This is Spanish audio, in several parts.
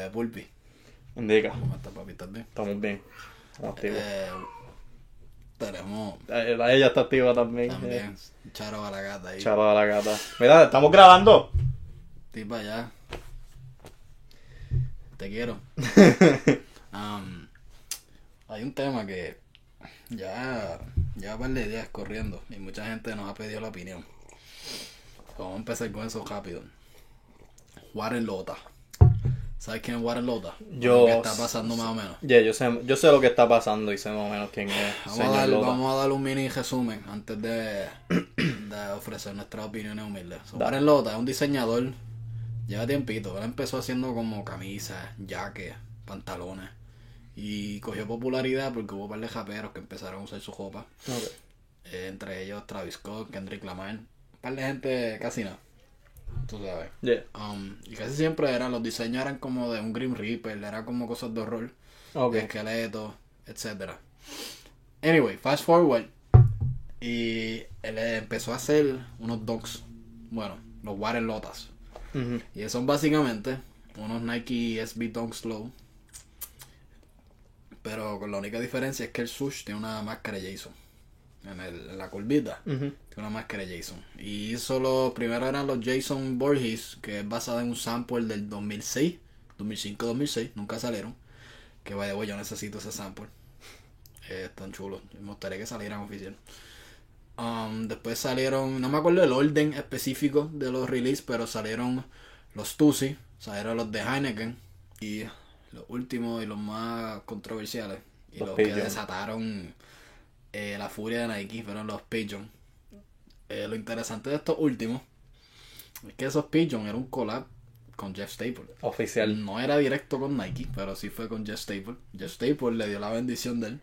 Eh, Pulpi. Indica. ¿Cómo estás, papi? ¿Estás bien? Estamos bien. Estamos activos. Eh, tenemos Eh, ella está activa también. también Charo a la gata ahí. Charo a la gata. Mira, estamos grabando. Tipo allá. Te quiero. Um, hay un tema que ya lleva un par de días corriendo y mucha gente nos ha pedido la opinión. Vamos a empezar con eso rápido. Warren Lota. ¿Sabes quién es Warren Lota? Yo- ¿Qué está pasando más o menos? Ya, yo sé, yo sé lo que está pasando y sé más o menos quién es. Vamos señor a, dar, Lota. vamos a dar un mini resumen antes de, de ofrecer nuestras opiniones humildes. So, Warren Lota es un diseñador, lleva tiempito. Él empezó haciendo como camisas, jaques, pantalones. Y cogió popularidad porque hubo un par de japeros que empezaron a usar su ropa. Eh, entre ellos Travis Scott, Kendrick Lamar. Un par de gente casi nada. Tú sabes. Yeah. Um, y casi siempre eran, los diseños eran como de un Grim Reaper, era como cosas de horror Ok. de esqueletos, etcétera. Anyway, fast forward. Y él empezó a hacer unos dogs. Bueno, los Warren Lotas. Y son básicamente unos Nike SB Dunks Low. Pero con la única diferencia es que el sush tiene una máscara Jason. En, el, en la curvita. Ujú. Tiene una máscara Jason. Y hizo los primero eran los Jason Borges, que es basado en un sample del 2006, 2005-2006, nunca salieron. Que vaya, yo necesito ese sample. Eh, están chulos. Me gustaría que salieran oficial. Um, después salieron, no me acuerdo el orden específico de los release, pero salieron los Tusi, salieron los de Heineken y los últimos y los más controversiales y Los los, que desataron eh, la furia de Nike fueron los Pigeon. Eh, lo interesante de estos últimos es que esos Pigeon era un collab con Jeff Staple. Oficial. No era directo con Nike, pero sí fue con Jeff Staple. Jeff Staple le dio la bendición de él.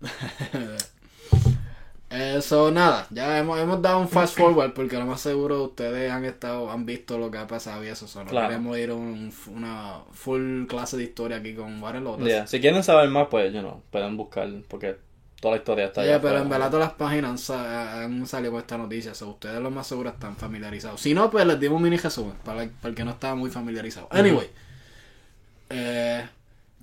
Eso, nada, ya hemos, hemos dado un fast forward porque lo más seguro ustedes han estado, han visto lo que ha pasado y eso. so, no Claro. queremos ir a un- una full clase de historia aquí con Lotas. Yeah. Si quieren saber más, pues, you know, pueden buscar, porque toda la historia está allá pero en verdad todas las páginas han, sa- han salido con esta noticia, so ustedes lo más seguro están familiarizados. Si no, pues les dimos un mini resumen para, para el que no estaba muy familiarizado. Anyway, eh,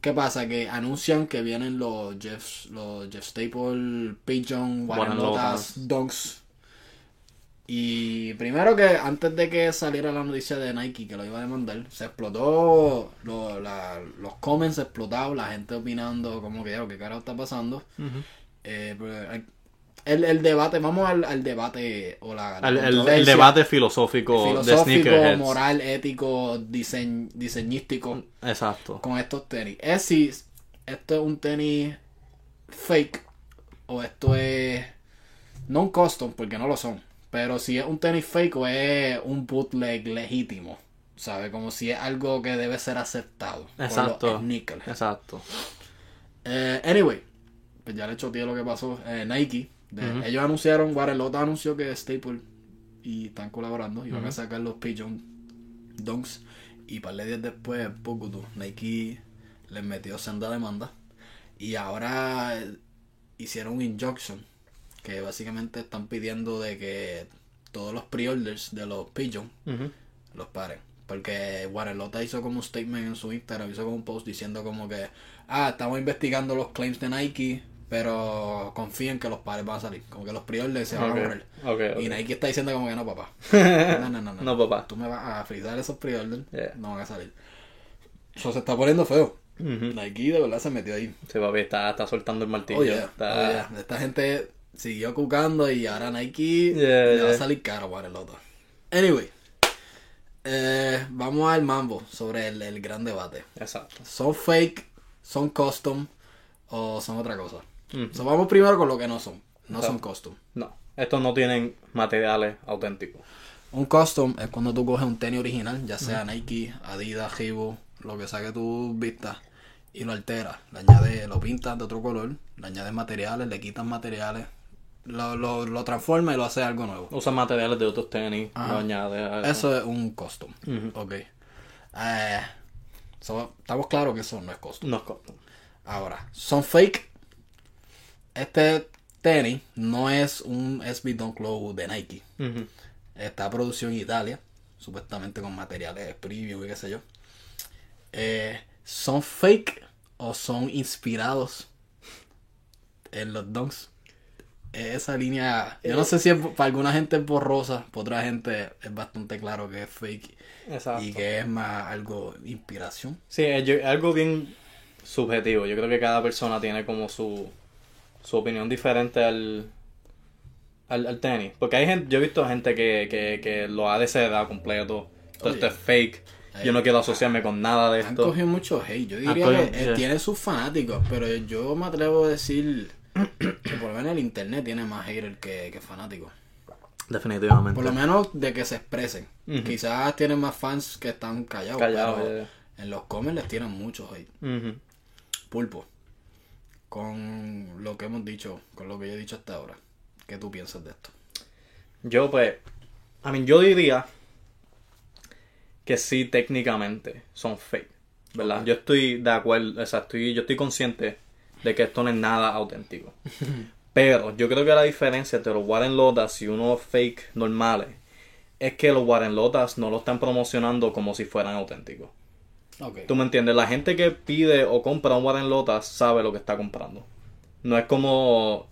¿qué pasa? Que anuncian que vienen los Jeff, los Jeff Staple, Pigeon, Warren Warren Lotas, Lotas. Dunks. Y primero que antes de que saliera la noticia de Nike que lo iba a demandar, se explotó, lo- la- los comments explotados, la gente opinando como que, "Oh, ¿qué carajo está pasando? Ujú. Eh, pero, el, el debate, vamos al, al debate o la, la El, el- el debate filosófico, de filosófico, sneakerheads. moral, ético, diseñ- diseñístico Exacto. con estos tenis. Es si esto es un tenis fake o esto es no custom porque no lo son, pero si es un tenis fake o es un bootleg legítimo. ¿Sabe? Como si es algo que debe ser aceptado. por los Exacto. sneakers. Exacto. Eh, anyway, pues ya le hecho tío lo que pasó. Eh, Nike, de- ellos anunciaron, Warren anunció que Staple y están colaborando y van a sacar los Pigeon Dunks. Y par de días después, poco tú, Nike les metió senda demanda. Y ahora hicieron un injunction que básicamente están pidiendo de que todos los pre-orders de los Pigeon los paren. Porque Warren Lotta hizo como un statement en su Instagram, hizo como un post diciendo como que, ah, estamos investigando los claims de Nike, pero confíen que los pares van a salir. Como que los pre-orders se van a borrar. ok, ok. Y Nike está diciendo como que no, papá. No, no, no, no. No, papá. Tú me vas a frizar esos pre-orders, Yeah. no van a salir. Eso se está poniendo feo. Nike de verdad se metió ahí. Sí, papi, está, está soltando el martillo. Oh, yeah, Está- oh, yeah. Esta gente siguió cucando y ahora Nike le va a salir caro Warren Lotta. Anyway, eh, vamos al mambo sobre el, el gran debate. Exacto. ¿Son fake, son custom o son otra cosa? Ujú. So, vamos primero con lo que no son. No son custom. No, estos no tienen materiales auténticos. Un custom es cuando tú coges un tenis original, ya sea Nike, Adidas, Reebok, lo que sea que tú vistas, y lo alteras. Le añades, lo pintas de otro color, le añades materiales, le quitas materiales, lo, lo, lo transformas y lo haces algo nuevo. Usan materiales de otros tenis, Ajá. lo añade a Eso es un custom. Ok. Eh, so, estamos claros que eso no es custom. No es custom. Ahora, son fake. Este tenis no es un SB Dunk Low de Nike. Está producido en Italia, supuestamente con materiales premium y qué sé yo. Eh, ¿Son fake o son inspirados en los dunks? Esa línea, yo no sé si es- para alguna gente es borrosa, para otra gente es bastante claro que es fake Exacto. y que es más algo inspiración. Sí, es algo bien subjetivo. Yo creo que cada persona tiene como su, su opinión diferente al, al, al tenis. Porque hay gente, yo he visto gente que, que, que lo ha desheredado completo. Todo esto es fake. Yo no quiero asociarme con nada de Han esto. cogido mucho hate. Yo diría cogido- que tiene sus fanáticos, pero yo me atrevo a decir que por lo menos el internet tiene más hater que, que fanáticos. Definitivamente. Por lo menos de que se expresen. Quizás tienen más fans que están callados, Callado, pero ya, en los comments les tiran mucho hate. Pulpo, con lo que hemos dicho, con lo que yo he dicho hasta ahora, ¿qué tú piensas de esto? Yo pues, a mí yo diría que sí técnicamente son fake, ¿verdad? Yo estoy de acuerdo, o sea, estoy, yo estoy consciente de que esto no es nada auténtico. Pero yo creo que la diferencia entre los Warren Lotas y unos fake normales es que los Warren Lotas no lo están promocionando como si fueran auténticos. Ok. ¿Tú me entiendes? La gente que pide o compra un Warren Lotas sabe lo que está comprando. No es como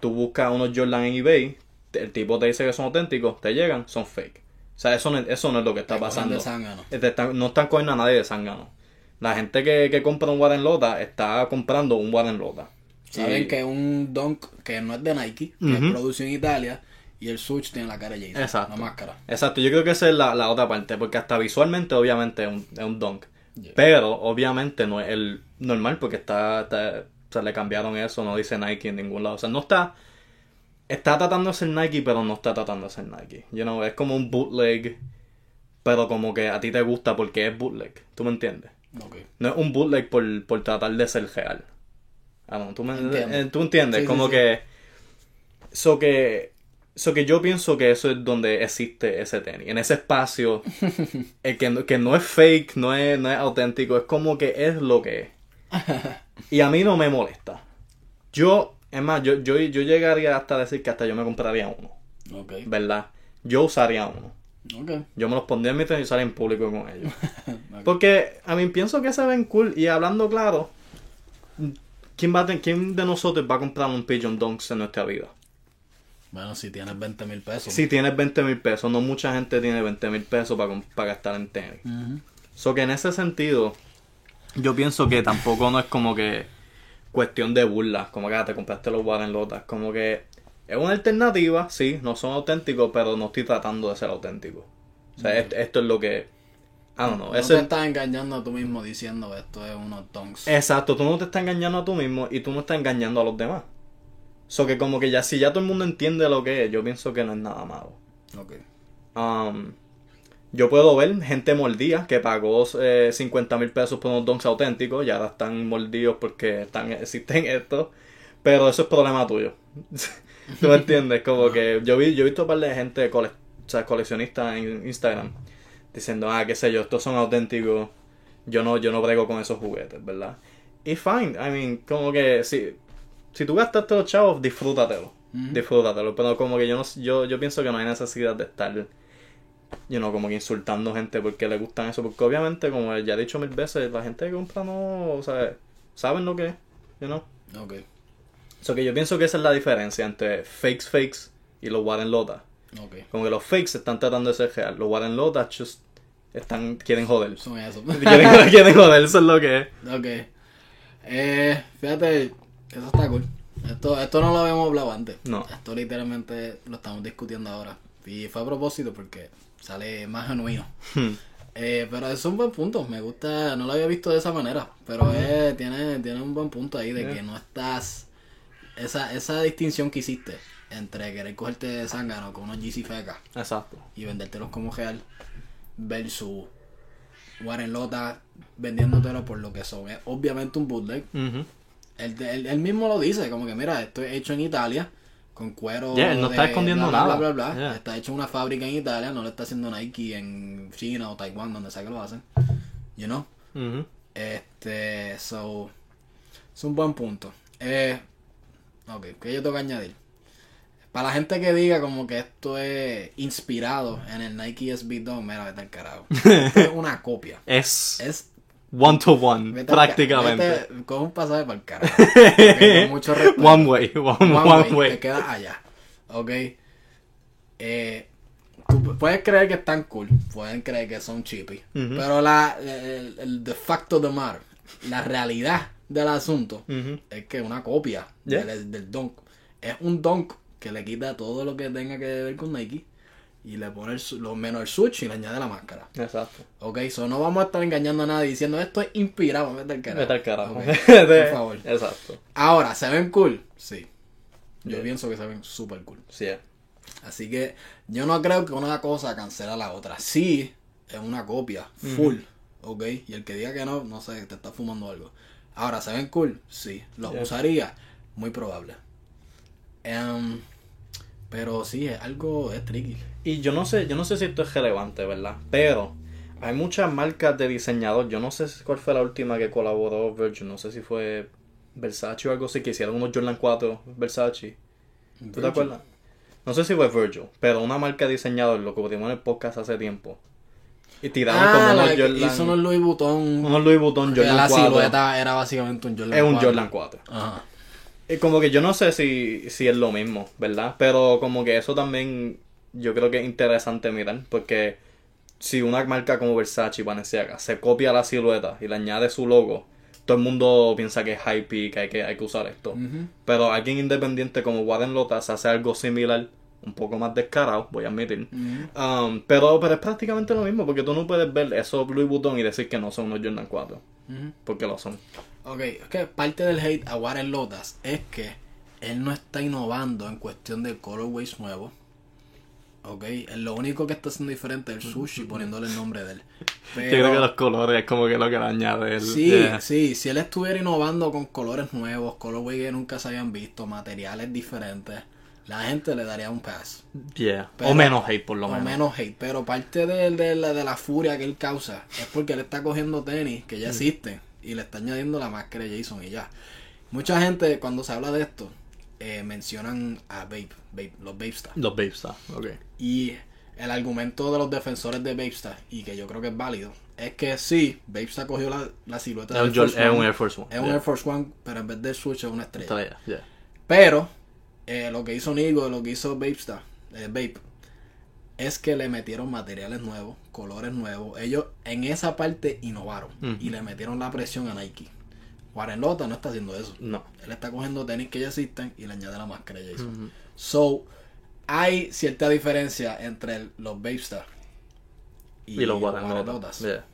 tú buscas unos Jordan en eBay, el tipo te dice que son auténticos, te llegan, son fake. O sea, eso no, es- eso no es lo que está Te pasando. de zángano. Te están- no están cogiendo a nadie de zángano. La gente que, que compra un Warren Lota está comprando un Warren Lota. Saben Y- que es un dunk que no es de Nike, que es Ujú. producido en Italia, y el Switch tiene la cara de Jason, Exacto. la máscara. Exacto, yo creo que esa es la, la otra parte, porque hasta visualmente obviamente es un, es un dunk. Yeah. Pero obviamente no es el normal porque está, está- o sea, le cambiaron eso, no dice Nike en ningún lado. O sea, no está, está tratando de ser Nike, pero no está tratando de ser Nike. You know, es como un bootleg, pero como que a ti te gusta porque es bootleg. ¿Tú me entiendes? No es un bootleg por, por tratar de ser real. Ah, no, ¿tú, me, eh, ¿tú entiendes? Sí, sí, como sí. que... So que... So que yo pienso que eso es donde existe ese tenis. En ese espacio el que, no- que no es fake, no es, no es auténtico, es como que es lo que es. Y a mí no me molesta. Yo, es más, yo, yo, yo llegaría hasta decir que hasta yo me compraría uno. Ok. ¿Verdad? Yo usaría uno. Ok. Yo me los pondría en mi tenis y usaría en público con ellos. Porque a mí pienso que se ven cool y hablando claro, ¿quién, va a ¿quién de nosotros va a comprar un Pigeon Dunks en nuestra vida? Bueno, si tienes 20 mil pesos. Si tienes 20 mil pesos, no mucha gente tiene 20 mil pesos para, para gastar en tenis. Ujú. So que en ese sentido, yo pienso que tampoco no es como que cuestión de burla, como que ah, te compraste los Warren Lotas, como que es una alternativa, sí, no son auténticos, pero no estoy tratando de ser auténtico. O sea, est- esto, es lo que... Know. No ese- te estás engañando a tú mismo diciendo esto es unos donks. Exacto, tú no te estás engañando a tú mismo y tú no estás engañando a los demás. So que como que ya si ya todo el mundo entiende lo que es, yo pienso que no es nada malo. Ok. Um, yo puedo ver gente mordida que pagó eh, 50 mil pesos por unos donks auténticos y ahora están mordidos porque están, existen estos. Pero eso es problema tuyo. ¿Tú me entiendes? Como que yo vi, yo he visto un par de gente cole, o sea, coleccionista en Instagram diciendo, ah, qué sé yo, estos son auténticos. Yo no, yo no brego con esos juguetes, ¿verdad? Y fine, I mean, como que si, si tú gastaste los chavos, disfrútatelo. Disfrútatelo. Pero como que yo no yo, yo pienso que no hay necesidad de estar, you know, como que insultando gente porque le gustan eso. Porque obviamente, como ya he dicho mil veces, la gente que compra no, o sea, saben lo que es, you know. Ok. So que yo pienso que esa es la diferencia entre fakes fakes y los Warren Lotas. Ok. Como que los fakes están tratando de ser real. Los Warren Lotas just están, quieren joder. Son eso. quieren, quieren joder, eso es lo que es. ok. Eh, fíjate, eso está cool. Esto, esto no lo habíamos hablado antes. No. Esto literalmente lo estamos discutiendo ahora. Y fue a propósito porque sale más genuino. Hmm. Eh, pero es un buen punto, me gusta, no lo había visto de esa manera, pero eh, tiene, tiene un buen punto ahí de Yeah. que no estás, esa, esa distinción que hiciste entre querer cogerte de zángano con unos GC feca Exacto. y vendértelos como real versus Warren Lota vendiéndotelo por lo que son, es obviamente un bootleg. Él, él- él mismo lo dice, como que mira, esto es hecho en Italia, con cuero. Yeah, él no está escondiendo bla, nada. Bla, bla, Yeah. Está hecho en una fábrica en Italia, no lo está haciendo Nike en China o Taiwán, donde sea que lo hacen. You know? Este, so. Es un buen punto. Eh, ok, ¿qué yo tengo que añadir? Para la gente que diga como que esto es inspirado en el Nike SB Dunk, mira, vete al carajo. Esto es una copia. Es... Es One to one, Vete prácticamente. vete- Coge un pasaje para el carajo. Ok, con mucho respeto. One way, one, One one way, way. Te quedas allá. Ok. Eh, tú puedes creer que están cool. Pueden creer que son chippy. Ujú. Pero la, el, el de facto de mar, la realidad del asunto Ujú. es que una copia Yeah. del, del donk. Es un donk que le quita todo lo que tenga que ver con Nike. Y le pone el lo menos el switch y le añade la máscara. Exacto. Ok, so no vamos a estar engañando a nadie diciendo esto es inspirado. Vete al carajo. Vete al carajo. Por favor. Exacto. Ahora, ¿se ven cool? Sí. Yo Yeah. pienso que se ven super cool. Sí. eh. Así que yo no creo que una cosa cancela a la otra. Sí, es una copia, full. Ok, y el que diga que no, no sé, te está fumando algo. Ahora, ¿se ven cool? Sí. ¿Los Yeah. usaría? Muy probable. Em, pero sí, es algo, es tricky. Y yo no sé, yo no sé si esto es relevante, ¿verdad? Pero hay muchas marcas de diseñador. Yo no sé cuál fue la última que colaboró Virgil. No sé si fue Versace o algo así, que hicieron unos Jordan 4 Versace. ¿Tú te acuerdas? No sé si fue Virgil, pero una marca de diseñador, lo cubrimos en el podcast hace tiempo. Y tiraron Ah, como la unos Jordan. hizo unos Louis Vuitton. unos Louis Vuitton Jordan la 4. silueta era básicamente un Jordan Es un 4. Jordan 4. Ajá. Y como que yo no sé si, si es lo mismo, ¿verdad? Pero como que eso también yo creo que es interesante mirar, porque si una marca como Versace y Balenciaga se copia la silueta y le añade su logo, todo el mundo piensa que es hype que hay que, hay que usar esto. Ujú. Pero alguien independiente como Warren Lotas hace algo similar, un poco más descarado, voy a admitir. Um, pero, pero es prácticamente lo mismo, porque tú no puedes ver esos Louis Vuitton y decir que no son unos Jordan 4, Ujú. porque lo son. Ok, es que parte del hate a Warren Lotas es que él no está innovando en cuestión de colorways nuevos. Ok, él lo único que está haciendo diferente es el sushi poniéndole el nombre de él. Yo creo que Pero, los colores es como que lo que le añade el... sí, yeah. sí, si él estuviera innovando con colores nuevos, colorways que nunca se habían visto, materiales diferentes, la gente le daría un pass. Yeah. Pero- o menos hate, por lo o menos. menos hate, pero parte de, de la, de la furia que él causa es porque él está cogiendo tenis que ya existen y le está añadiendo la máscara de Jason y ya. Mucha gente cuando se habla de esto eh, mencionan a Babe, Babe, los Babestar. Los Babestar, ok. Y el argumento de los defensores de Babestar, y que yo creo que es válido, es que sí, Babestar cogió la, la silueta Jor- Force es un Air Force One. es un. Air Force One, pero en vez del switch es una estrella. Estrella, yeah. Pero eh, lo que hizo Nigo, lo que hizo Babestar, eh, Babe, es que le metieron materiales nuevos, colores nuevos. Ellos en esa parte innovaron y le metieron la presión a Nike. Warren Lotta no está haciendo eso. No. Él está cogiendo tenis que ya existen y le añade la máscara Jason. Ujú. So, hay cierta diferencia entre el- los Babestar Y, los Warren. Yeah.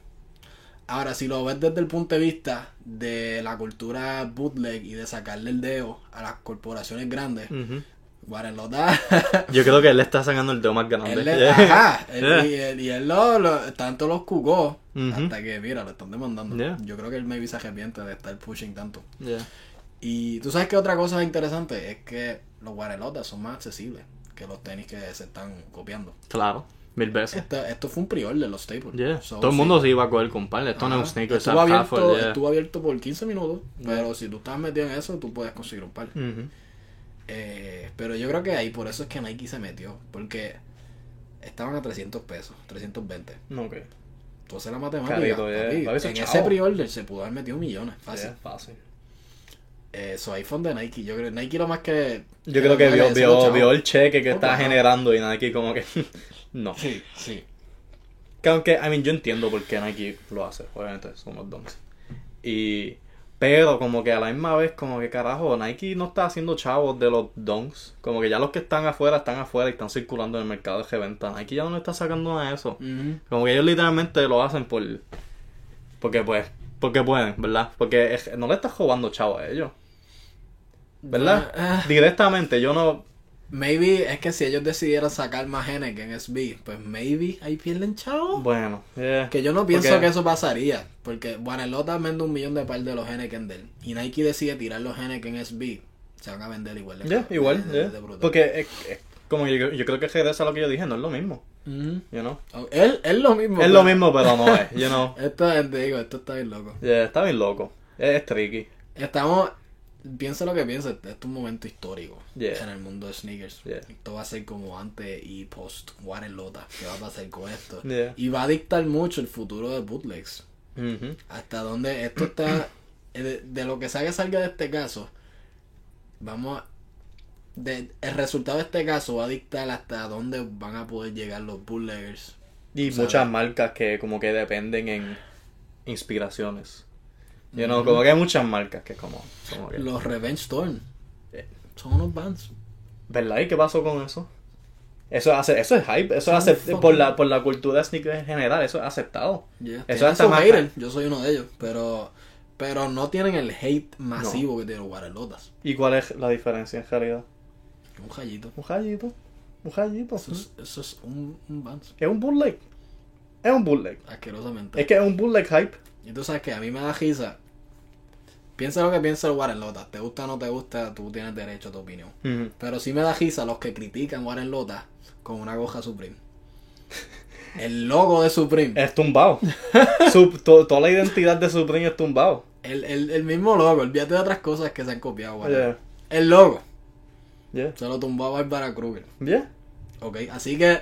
Ahora, si lo ves desde el punto de vista de la cultura bootleg y de sacarle el dedo a las corporaciones grandes. Warren Lotta Yo creo que él le está sacando el dedo más grande. Él le- Yeah. ajá, él- Yeah. y, él, y él lo, lo- tanto los jugó hasta que, mira, lo están demandando. Yeah. Yo creo que él maybe se arrepiente de estar pushing tanto. Y tú sabes que otra cosa interesante es que los guarelotas son más accesibles que los tenis que se están copiando. Claro, mil veces. Esto, esto fue un prior de los Staples. Yeah. So, Todo el sí. mundo se iba a coger con par. Esto no es un sneaker, estuvo, abierto, yeah. estuvo abierto por 15 minutos, pero si tú estás metido en eso, tú puedes conseguir un par. Eh, pero yo creo que ahí por eso es que Nike se metió, porque estaban a 300 pesos, 320. Ok. Entonces la matemática, Carito, yeah. papi, en es ese pre-order se pudo haber metido millones, fácil. Yeah, fácil. Eso ahí fue de Nike. Yo creo Nike lo más que. Yo creo que vio, vio, vio el cheque que Oh, está claro. generando y Nike como que... no. Sí, sí. Que aunque, I mean, yo entiendo por qué Nike lo hace, obviamente, son los donks. Y, pero como que a la misma vez, como que carajo, Nike no está haciendo chavos de los donks. Como que ya los que están afuera, están afuera y están circulando en el mercado de reventa. Nike ya no le está sacando nada de eso. Como que ellos literalmente lo hacen por... Porque pues, porque pueden, ¿verdad? Porque es- no le estás robando chavos a ellos. ¿Verdad? Ah, Directamente, yo no... maybe es que si ellos decidieran sacar más Henneken SB, pues maybe ahí pierden chavo. Bueno, yeah. Que yo no pienso que eso pasaría. Porque Lota vende un millón de par de los Henneken de él. Y Nike decide tirar los Henneken SB. Se van a vender igual de Ya, igual, de- brutal. Porque es, es como yo, yo creo que regresa a lo que yo dije, no es lo mismo, Ujú. you know. Oh, Él, es lo mismo. Es pero- lo mismo, pero no es, you know. Esto, te digo, esto está bien loco. Yeah, está bien loco. Es, es tricky. Estamos, piensa lo que piensa, esto es un momento histórico Yeah. en el mundo de sneakers. Yeah. Esto va a ser como antes y post Warren Lota, ¿qué va a pasar con esto? Yeah. Y va a dictar mucho el futuro de bootlegs. Ujú. Hasta dónde esto está. eh, De, de lo que salga salga de este caso. Vamos a. de- el resultado de este caso va a dictar hasta dónde van a poder llegar los bootleggers. Y ¿sabes? muchas marcas que como que dependen en inspiraciones. You know, como que hay muchas marcas que como... como que- Los Revenge Storm. Eh. Son unos bands. ¿Verdad? ¿Y qué pasó con eso? Eso hace, eso es hype, eso es por la, por la cultura sneaker en general, eso es aceptado. Yeah. Eso hasta más Yo soy uno de ellos. Pero. Pero no tienen el hate masivo que tienen los Guarelotas. ¿Y cuál es la diferencia en realidad? Un jallito. Un jallito, un jallito. Eso es, eso es un, un band. Es un bootleg. Es un bootleg. Asquerosamente. Es que es un bootleg hype. Y tú sabes que a mí me da risa. Piensa lo que piensa el Warren Lotas. Te gusta o no te gusta, tú tienes derecho a tu opinión. Pero sí me da risa los que critican Warren Lotas con una goja Supreme. El logo de Supreme. Es tumbado. To- toda la identidad de Supreme es tumbado. El, el, el mismo logo. Olvídate de otras cosas que se han copiado, Warren. Yeah. El logo. Yeah. Se lo tumbó a Barbara Kruger. Yeah. Ok. Así que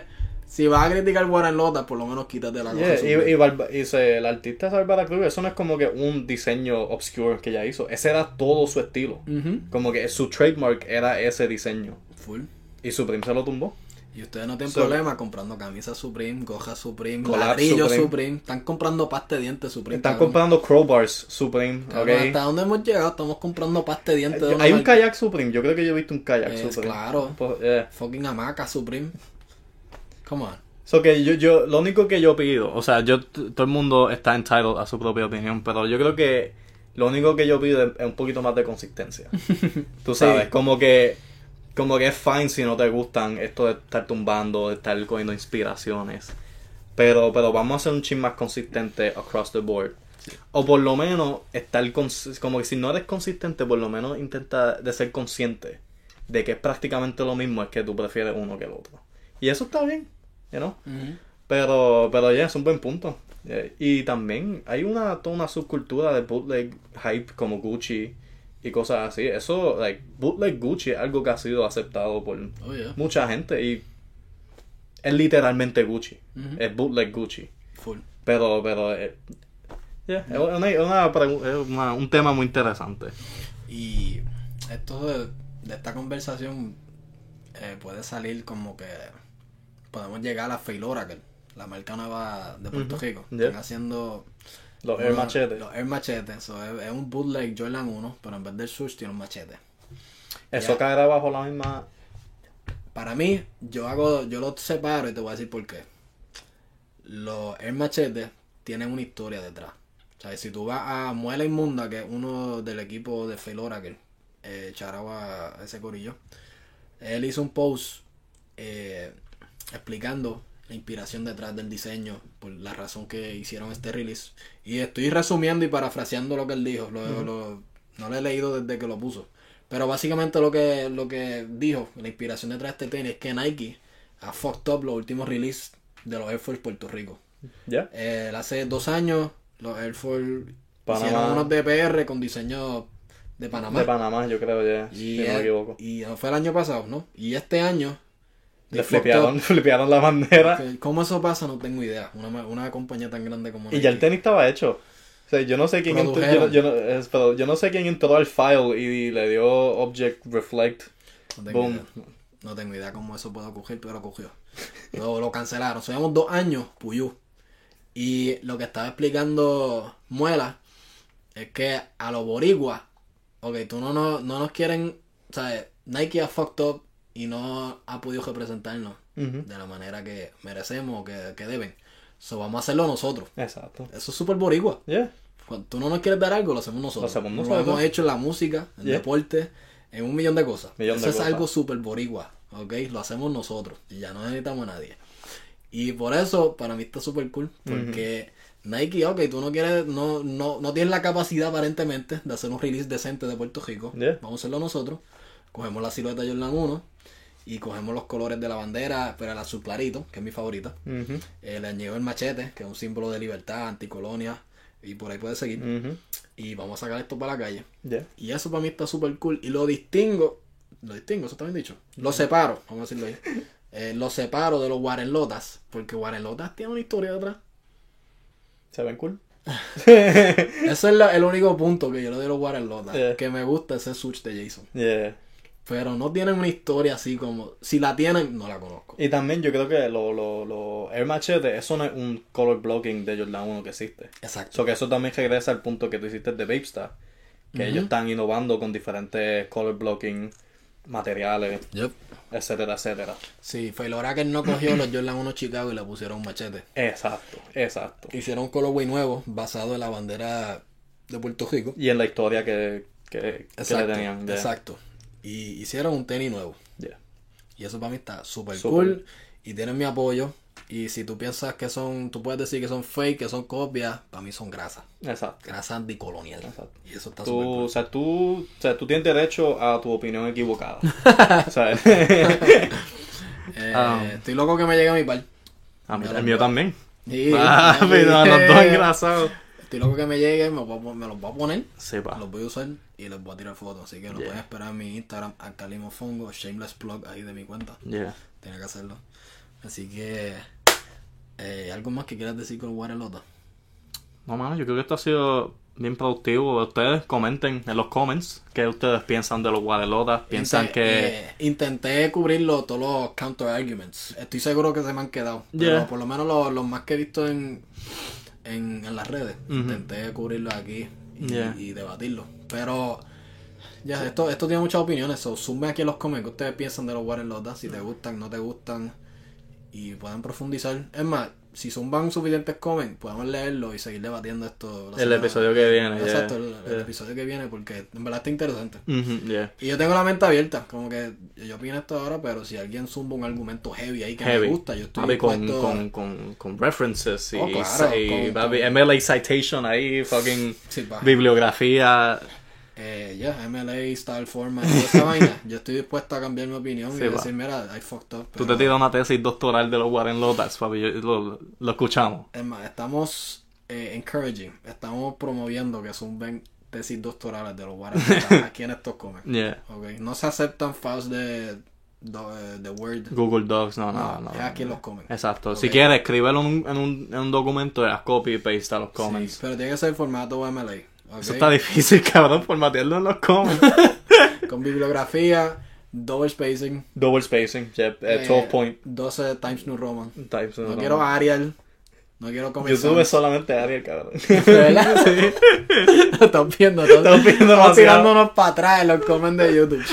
si vas a criticar Warren Lotas, por lo menos quítate la Yeah, Supreme. Y, y, Barba- y se- el artista de Barbara Kruger, eso no es como que un diseño obscure que ella hizo. Ese era todo su estilo. Como que su trademark era ese diseño. Full. Y Supreme se lo tumbó. Y ustedes no tienen So- problema comprando camisas Supreme, gojas Supreme, ladrillos Supreme. Supreme. Están comprando pasta de dientes Supreme. Están cabrón. comprando crowbars Supreme. Cabrón. ¿Hasta dónde hemos llegado? Estamos comprando pasta de dientes. de Hay un marca. kayak Supreme. Yo creo que yo he visto un kayak Es Supreme. claro. Pues, yeah. Fucking hamaca Supreme. Come on. So que yo, yo, lo único que yo pido, o sea, yo, todo el mundo está entitled a su propia opinión, pero yo creo que lo único que yo pido es, es un poquito más de consistencia. Tú sabes, Sí. como que, como que es fine si no te gustan esto de estar tumbando, de estar cogiendo inspiraciones, pero, pero vamos a ser un chin más consistente across the board. O por lo menos estar como que si no eres consistente, por lo menos intenta de ser consciente de que es prácticamente lo mismo, es que tú prefieres uno que el otro. Y eso está bien, you know? Pero, pero ya, es un buen punto. Eh, Y también hay una, toda una subcultura de bootleg hype como Gucci y cosas así. Eso, like, bootleg Gucci es algo que ha sido aceptado por Oh, yeah. mucha gente y es literalmente Gucci. Es bootleg Gucci. Full. Pero, pero, eh, yeah, es, una- un tema muy interesante. Y esto de, de esta conversación eh, puede salir como que podemos llegar a Fail Oracle, la marca nueva de Puerto. Rico. Yeah. Están haciendo Los Air Machete. Los Air Machete. So, es, es un bootleg Jordan 1, pero en vez del Swoosh tiene un machete. Eso ya. caerá bajo la misma... Para mí, yo hago, yo los separo y te voy a decir por qué. Los Air Machete tienen una historia detrás. O sea, si tú vas a Muela Inmunda, que es uno del equipo de Fail Oracle, eh, charao a ese corillo, él hizo un post eh, explicando la inspiración detrás del diseño, por la razón que hicieron este release. Y estoy resumiendo y parafraseando lo que él dijo. Lo- lo- no lo he leído desde que lo puso. Pero básicamente lo que, lo que dijo, la inspiración detrás de este tenis, es que Nike ha fucked up los últimos releases de los Air Force Puerto Rico. ¿Ya? Eh, hace dos años, los Air Force Panamá. hicieron unos DPR con diseño de Panamá. De Panamá, yo creo, ya. y, si no me equivoco. y fue el año pasado, ¿no? Y este año... Le flipearon, la bandera. ¿Cómo eso pasa? No tengo idea. Una, una compañía tan grande como Y ya el Nike. tenis estaba hecho. O sea, yo no sé quién entró, yo, yo no, yo no sé quién entró al file y le dio object reflect. No tengo, Boom. idea. No tengo idea cómo eso puede ocurrir, pero ocurrió. Lo, lo cancelaron. Llevamos dos años, Puyú. Y lo que estaba explicando Muela es que a los boricuas, ok, tú no, no, no nos quieren, ¿sabes? Nike ha fucked up y no ha podido representarnos de la manera que merecemos o que, que deben. So vamos a hacerlo nosotros. Exacto. Eso es súper boricua. Yeah. Cuando tú no nos quieres dar algo, lo hacemos nosotros. Lo hacemos nosotros. hemos hecho en la música, en Yeah. deporte, en un millón de cosas. Millón Eso de es cosas. algo súper boricua, ¿ok? Lo hacemos nosotros y ya no necesitamos a nadie. Y por eso, para mí está súper cool, porque Nike, ok, tú no quieres, no, no, no tienes la capacidad aparentemente de hacer un release decente de Puerto Rico. Yeah. Vamos a hacerlo nosotros. Cogemos la silueta Jordan 1 y cogemos los colores de la bandera, pero el azul clarito, que es mi favorita. Ujú. Eh, le añadió el machete, que es un símbolo de libertad, anticolonia, y por ahí puede seguir. Y vamos a sacar esto para la calle. Yeah. Y eso para mí está súper cool. Y lo distingo, lo distingo, eso está bien dicho. Lo separo, vamos a decirlo ahí. Eh, lo separo de los Warren Lotas, porque Warren Lotas tiene una historia detrás. Se ven cool. Ese es la- el único punto que yo le doy a los Water Lotas. Yeah. Que me gusta ese switch de Jason. Yeah. Pero no tienen una historia así como. Si la tienen, no la conozco. Y también yo creo que los lo, lo Air Machete, eso no es un color blocking de Jordan 1 que existe. Exacto. So que eso también regresa al punto que tú hiciste de Vapestar. Que ellos están innovando con diferentes color blocking materiales, Yep. etcétera, etcétera. Sí, Failoraker no cogió los Jordan 1 Chicago y le pusieron un machete. Exacto, exacto. Hicieron un colorway nuevo basado en la bandera de Puerto Rico. Y en la historia que, que, que le tenían. Exacto. Y hicieron un tenis nuevo. Yeah. Y eso para mí está súper cool. Y tienen mi apoyo. Y si tú piensas que son, tú puedes decir que son fake, que son copias, para mí son grasa. Exacto. Grasa anticolonial. Exacto. Y eso está Tú, súper cool. o, sea, tú, o sea, tú tienes derecho a tu opinión equivocada. Eh, Ah. Estoy loco que me llegue a mi par. A mí, Ya el mío también. Sí, Ah, pero los dos engrasados. Estoy loco que me llegue, me, voy me los voy a poner, Sí, pa. los voy a usar y les voy a tirar fotos. Así que lo Yeah. pueden esperar en mi Instagram, Alcalimofongo, Shameless Plug ahí de mi cuenta. Yeah. Tenía que hacerlo. Así que, eh, ¿algo más que quieras decir con Waterlota? No, mano, yo creo que esto ha sido bien productivo. Ustedes comenten en los comments qué ustedes piensan de los Guadelotas. Piensan que... eh, intenté cubrirlo todos los counter arguments. Estoy seguro que se me han quedado. Pero Yeah. por lo menos los, los más que he visto en, en, en las redes. Intenté cubrirlos aquí y, Yeah. y debatirlo. Pero ya, esto, esto tiene muchas opiniones. So, sume aquí en los comments qué ustedes piensan de los Waterlotas. Si te gustan, no te gustan. Y pueden profundizar. Es más, si zumban suficientes comments, podemos leerlo y seguir debatiendo esto. El episodio que viene, yeah. Exacto, el, el Yeah. episodio que viene, porque en verdad está interesante. Yeah. Y yo tengo la mente abierta, como que yo opino esto ahora, pero si alguien zumba un argumento heavy ahí que Heavy. me gusta, yo estoy con, con, con, con references y, Oh, claro, y con- MLA citation ahí, fucking Sí, bibliografía. Eh, ya, MLA, style format, toda esa vaina, yo estoy dispuesto a cambiar mi opinión Sí, y decir, mira, I fucked up. Tú pero- te tiras una tesis doctoral de los Warren Lotas, papi, yo- lo, lo escuchamos. Es más, estamos eh, encouraging, estamos promoviendo que zumben tesis doctorales de los Warren aquí en estos comments. Yeah. Okay. No se aceptan files de, do- eh, Word. Google Docs, no, no, No, no. es aquí en los comments. Exacto. Si quieres, escríbelo en un, en un, en un documento y haz copy y paste a los comments. Sí, pero tiene que ser formato MLA. Ok. Eso está difícil, cabrón, formatearlo en los comments. Con bibliografía, double spacing, Double spacing, yep, eh, eh, 12 point 12 Times New Roman. types. No quiero Arial, no quiero YouTube es Sans. solamente Ariel, cabrón. ¿De verdad? Estás viendo, estás, Estás viendo estamos tirándonos para atrás en los comments de YouTube.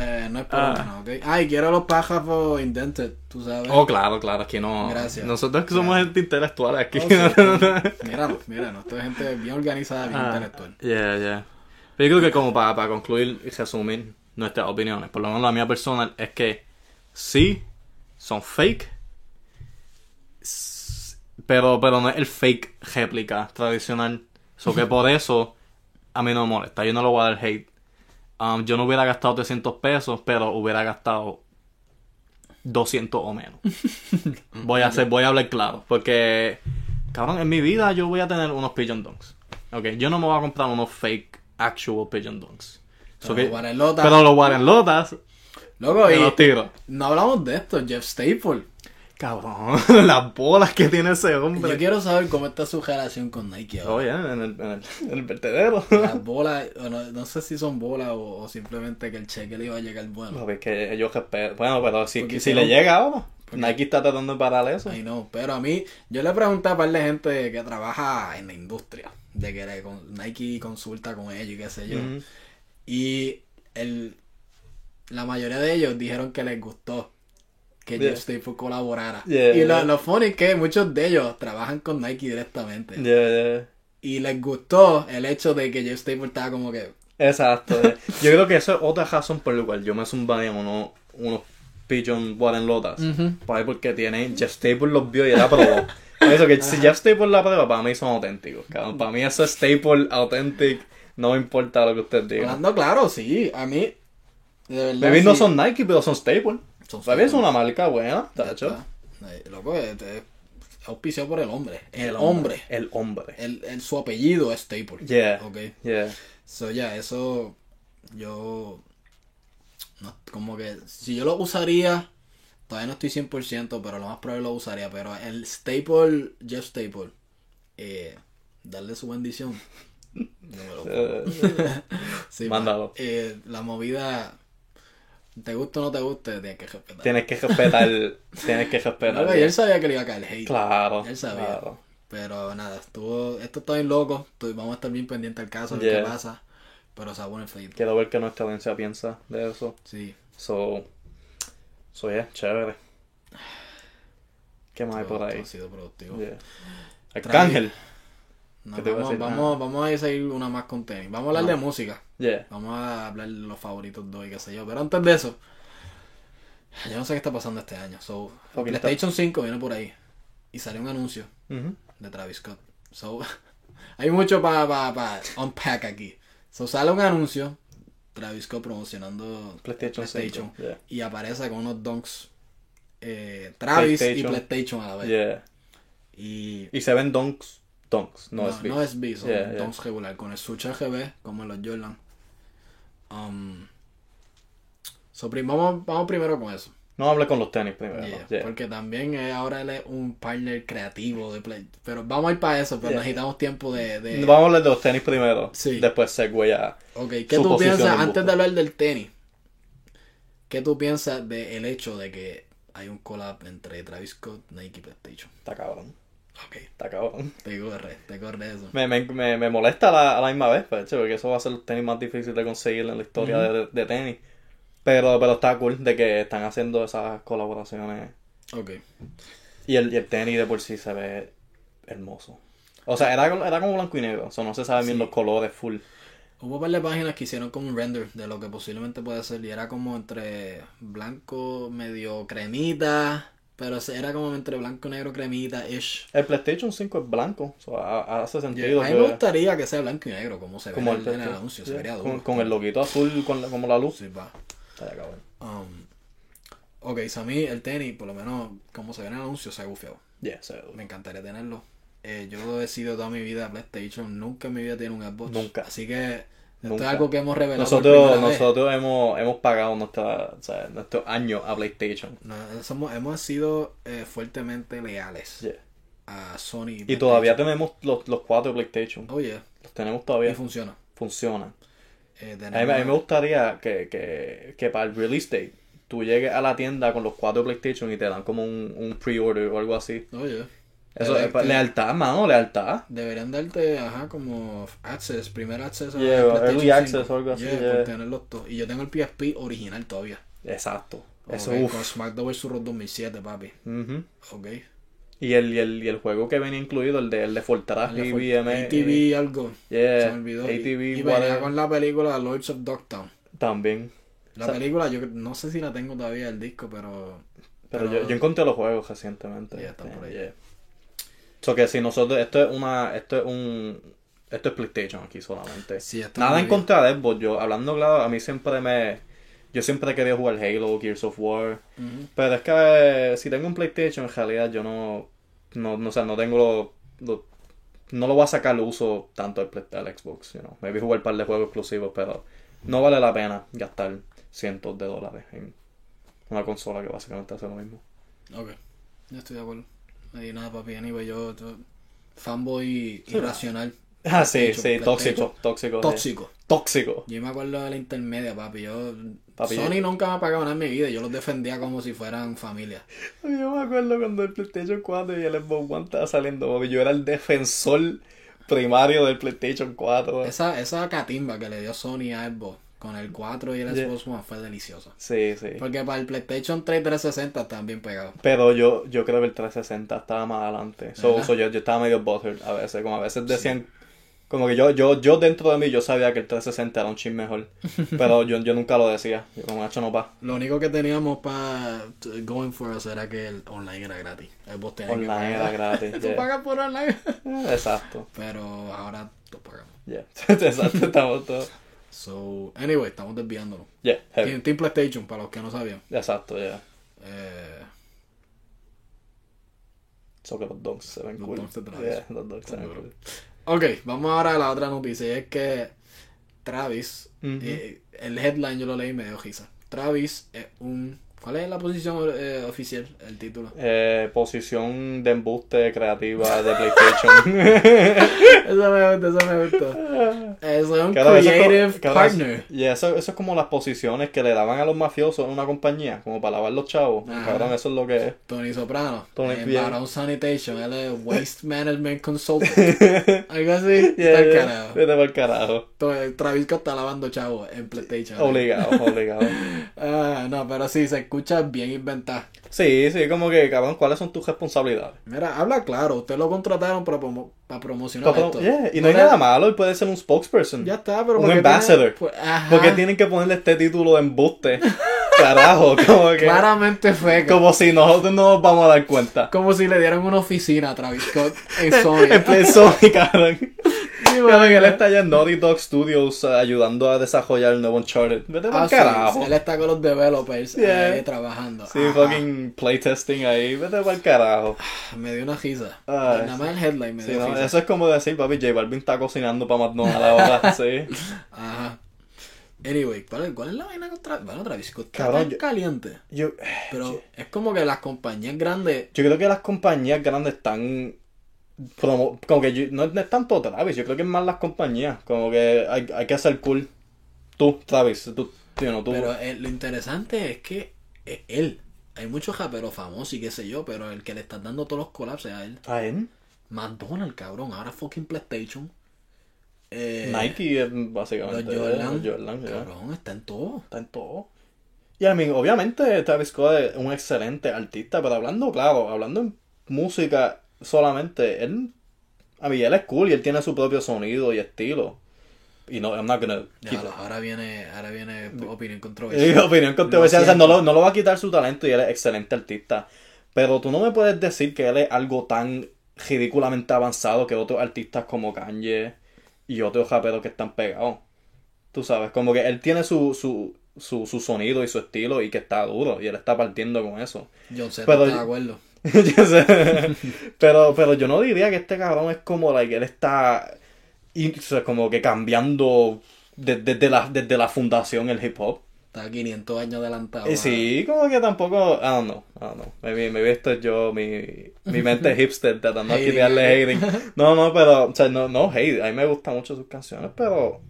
Eh, no es por Ah. ¿ok? Ay, quiero los pájaros indented, tú sabes. Oh, claro, claro, aquí no. Gracias. Nosotros que somos gente intelectual aquí. Oh, sí. Míralo, míralo, esto es gente bien organizada, bien Ah, intelectual. Yeah, yeah. Pero yo creo que como para, para concluir y resumir nuestras opiniones, por lo menos la mía personal, es que sí, son fake, pero, pero no es el fake réplica tradicional. So que por eso a mí no me molesta, yo no lo voy a dar hate. Um, yo no hubiera gastado 300 pesos, pero hubiera gastado 200 o menos. voy a hacer, voy a hablar claro, porque cabrón, en mi vida yo voy a tener unos pigeon dunks. Okay, yo no me voy a comprar unos fake actual pigeon dunks. So Pero que- los pero los Warren Lotas Loco, y los tiro. no hablamos de esto, Jeff Staple. Cabrón, las bolas que tiene ese Yo hombre. quiero saber cómo está su relación con Nike ahora. Oye, en el, en el, en el vertedero. Las bolas, bueno, no sé si son bolas o, o simplemente que el cheque le iba a llegar bueno. Es que yo respeto. Bueno, pero si, Porque si le no- llega ahora, Nike está tratando de parar eso. Ay, no, pero a mí, yo le pregunté a un par de gente que trabaja en la industria, de que le con- Nike consulta con ellos y qué sé yo. Y el, la mayoría de ellos dijeron que les gustó que Yeah. Jeff Staple colaborara. Yeah, y lo, lo funny es que muchos de ellos trabajan con Nike directamente. Yeah, yeah. Y les gustó el hecho de que Jeff Staple estaba como que... Exacto. eh. yo creo que eso es otra razón por la cual yo me zumbaría unos, unos Pigeon Warren Lotas. Pues porque tiene Jeff Staple los vio y él aprobó. Por eso que si Jeff Staple la prueba, para mí son auténticos. cabrón. Para mí eso es Staple authentic. No me importa lo que usted diga. Hablando claro, sí, a mí... De verdad, Baby no sí. son Nike, pero son Staple. Son Baby es Staple. una marca buena, tacho. Loco, es, es auspiciado por el hombre. El, hombre. El hombre. El, el- su apellido es Staple. Yeah. Ok. Yeah. So, ya, eso. Yo. No, como que. Si yo lo usaría. Todavía no estoy 100%, pero lo más probable lo usaría. Pero el Staple, Jeff Staple. eh, darle su bendición. No me lo Eh, Sí, Mándalo. Eh, la movida, te gusta o no te guste, tienes que respetar. tienes que respetar. tienes que respetar. No, y él sabía que le iba a caer hate. Claro. Él sabía. claro. Pero nada, estuvo, esto está bien loco. Vamos a estar bien pendientes al caso, a ver Yeah. qué pasa. Pero se va a poner feito. Quiero ver qué nuestra audiencia piensa de eso. Sí. So, so yeah, chévere. ¿Qué más hay por ahí? ha sido productivo. Yeah. Arcángel. No, ¿Qué te iba a vamos, vamos, vamos a ir a seguir una más con tenis. Vamos a hablar No. de música. Yeah. Vamos a hablar de los favoritos de hoy, qué sé yo. Pero antes de eso, yo no sé qué está pasando este año. So, PlayStation 5 viene por ahí. Y salió un anuncio de Travis Scott. So, hay mucho para pa, pa unpack aquí. So, sale un anuncio. Travis Scott promocionando PlayStation 5. Yeah. Y aparece con unos donks. eh, Travis y PlayStation. PlayStation a la vez. Yeah. Y Y se ven donks. Donks, no, no, es big. no es B, son Yeah, yeah. donks regular. Con el Switch RGB, como los Jordan. Um, so, vamos, vamos primero con eso. No hable con los tenis primero. Yeah, yeah. Porque también eh, ahora él es un partner creativo de Play. Pero vamos a ir para eso, pero Yeah. necesitamos tiempo de... de... Vamos a hablar de los tenis primero. Sí. Después segue a. Ok, ¿qué su tú piensas, en antes de hablar del tenis, qué tú piensas del hecho de que hay un collab entre Travis Scott, Nike y PlayStation? Está cabrón. Ok, Está cabrón. te corre, te corre eso. Me, me, me, me molesta a la, a la misma vez, pues, porque eso va a ser los tenis más difíciles de conseguir en la historia de, de tenis. Pero, pero está cool de que están haciendo esas colaboraciones. Ok, Y el, y el tenis de por sí se ve hermoso. O sea, era, era como blanco y negro. O sea, no se saben bien los colores full. Hubo un par de páginas que hicieron como un render de lo que posiblemente puede ser y era como entre blanco medio cremita, pero era como entre blanco negro cremita ish. El PlayStation 5 es blanco. O sea, ha- hace sentido. a mí que- me gustaría que sea blanco y negro como se ve como en, el, en el anuncio, se vería duro. con el loguito azul, con la- como la luz. Sí, va. Estaría cabrón. Um, ok, so a mí el tenis, por lo menos como se ve en el anuncio, se ha gufiado. Yeah, se ve Me encantaría tenerlo. Eh, yo he sido toda mi vida PlayStation, nunca en mi vida tiene un Xbox. Nunca. Así que esto Nunca. es algo que hemos revelado. Nosotros, nosotros hemos, hemos pagado nuestra, o sea, nuestro año a PlayStation. No, somos, hemos sido eh, fuertemente leales Yeah. a Sony. Y todavía tenemos los, los cuatro PlayStation. Oye, Los tenemos y todavía. funciona. Funcionan. Eh, A mí, tenemos- a mí me gustaría que, que, que para el release date tú llegues a la tienda con los cuatro PlayStation y te dan como un, un pre-order o algo así. Oye, Eso es que- lealtad, mano, lealtad. deberían darte, ajá, como access, primer access a Yeah, PlayStation early 5. access o algo así, Yeah, yeah. por tenerlos todos. Y yo tengo el PSP original todavía. Exacto. Eso, uff. Con SmackDown vs. Raw 2007, papi. Ujú. Ok. Y el, y, el, y el juego que venía incluido, el de, el de Fortran y BM. ATV algo. Yeah, Se me olvidó. Y- ATV, y, venía whatever. con la película Lords of Dogtown. También. La O sea, película, yo no sé si la tengo todavía el disco, pero. Pero, yo, yo encontré los juegos recientemente. Ya están por ahí. Yeah. So que si nosotros, esto es una, esto es un, esto es PlayStation aquí solamente. Sí, Nada en bien. contra de Xbox, yo, hablando claro, a mí siempre me, yo siempre he querido jugar Halo, Gears of War, pero es que eh, si tengo un PlayStation en realidad yo no, no, no, o sea, no tengo lo, lo- no lo voy a sacar el uso tanto al, al Xbox, you know. Maybe jugar un par de juegos exclusivos, pero no vale la pena gastar cientos de dólares en una consola que básicamente hace lo mismo. Ok, yo estoy de acuerdo. Y nada, papi, anyway, yo, yo fanboy irracional, Ah, sí, sí, tóxico, tóxico. sí. tóxico. Tóxico. Yo me acuerdo de la intermedia, papi. Yo, Papi, Sony yo- nunca me ha pagado nada en mi vida. Yo los defendía como si fueran familia. Yo me acuerdo cuando el PlayStation 4 y el Xbox One estaba saliendo, papi. Yo era el defensor primario del PlayStation 4. Esa, esa catimba que le dio Sony a Xbox con el 4 y el Yeah. Xbox One fue deliciosa. Sí, sí. Porque para el PlayStation 3 y 360 están bien pegados. Pero yo, yo creo que el 360 estaba más adelante. So, so yo, yo estaba medio buttered a veces. Como a veces decían. Como que yo, yo, yo dentro de mí yo sabía que el 360 era un chin mejor. Pero yo, yo nunca lo decía. Yo como hecho no pa. Lo único que teníamos para going for us era que el online era gratis. Xbox tenía Online era gratis. Tú yeah. pagas por online. Exacto. Pero ahora lo pagamos. Yeah. Exacto, estamos todos. So, anyway, estamos desviándonos. Yeah. Team, Team PlayStation, para los que no sabían. Exacto, yeah. Eh, So que los dogs se ven Los cool. dogs. Yeah, los dogs se ven cool. ok, vamos ahora a la otra noticia. Y es que Travis, eh, el headline yo lo leí y me dio risa. Travis es un ¿Cuál es la posición eh, oficial, el título? Eh, posición de embuste creativa de PlayStation. eso me gusta, eso me gusta. Eso es un Claro, eso creative claro, partner. Y eso, eso es como las posiciones que le daban a los mafiosos en una compañía, como para lavar los chavos. Cabrón, eso es lo que es. Tony Soprano. Tony- bien. Barón Sanitation. Él es Waste Management Consultant. Algo así. Yeah, Está el yeah. carajo. Vete pa'l carajo. To- Travis está lavando chavo en PlayStation. Obligado, obligado. Ah, no, pero sí, se escucha bien inventado. Sí, sí, como que, cabrón, ¿cuáles son tus responsabilidades? Mira, habla claro. Usted lo contrataron para, promo- para promocionar Pero, esto. yeah, y no hay le- nada malo, él puede ser un spokesperson. Ya está, pero Un ¿por qué ambassador. tiene- pues. Porque tienen que ponerle este título de embuste. Carajo, como que. Claramente fue Como si nosotros no nos vamos a dar cuenta. como si le dieran una oficina a Travis Scott en Sony. en Sony, cabrón. Sí, Cabrón, él bueno. está allá en Naughty Dog Studios eh, ayudando a desarrollar el nuevo Uncharted. Vete Ah, sí, carajo. él está con los developers Yeah. ahí trabajando. Sí, Ajá. fucking playtesting ahí. Vete pa'l carajo. Me dio una risa. Nada más el headline me Sí, dio no, risa. eso es como decir, papi, J Balvin está cocinando para McDonald's ahora. Sí. Ajá. Anyway, ¿cuál es, cuál es la vaina contra Bueno, Travis Scott Cabrón, yo- caliente. Yo, Pero es como que las compañías grandes. yo creo que las compañías grandes están. promo- como que yo- no, es- no es tanto Travis, yo creo que es más las compañías. Como que hay, hay que hacer cool. Tú, Travis, tú, you know, tú. Pero eh, lo interesante es que es él. Hay muchos raperos famosos y qué sé yo, pero el que le está dando todos los colapsos es a él. ¿A él? McDonald's, cabrón. Ahora fucking PlayStation. Eh, Nike es Los básicamente. Jordan. eh, Jordan. Cabrón, está en todo. Está en todo. Y a mí, obviamente, Travis Scott es un excelente artista, pero hablando, claro, hablando en música solamente, él, a mí, él es cool y él tiene su propio sonido y estilo. Y no, I'm not gonna Ya, ahora viene, ahora viene opinión controversial. opinión controversial, o sea, no lo, no lo va a quitar su talento y él es excelente artista. Pero tú no me puedes decir que él es algo tan ridículamente avanzado que otros artistas como Kanye y otros raperos que están pegados. Tú sabes, como que él tiene su, su, su, su sonido y su estilo y que está duro y él está partiendo con eso. John Z Pero- está de acuerdo. Yo sé. pero, pero yo no diría que este cabrón es como like, él está y, o sea, como que cambiando de- desde, la, desde la fundación el hip hop. Está 500 años adelantado. Y sí, como que tampoco, I don't know, I don't know. Maybe, maybe esto es yo, mi, mi mente hipster tratando de quitarle hating. No, no, pero, o sea, no, no hate, a mí me gustan mucho sus canciones, pero,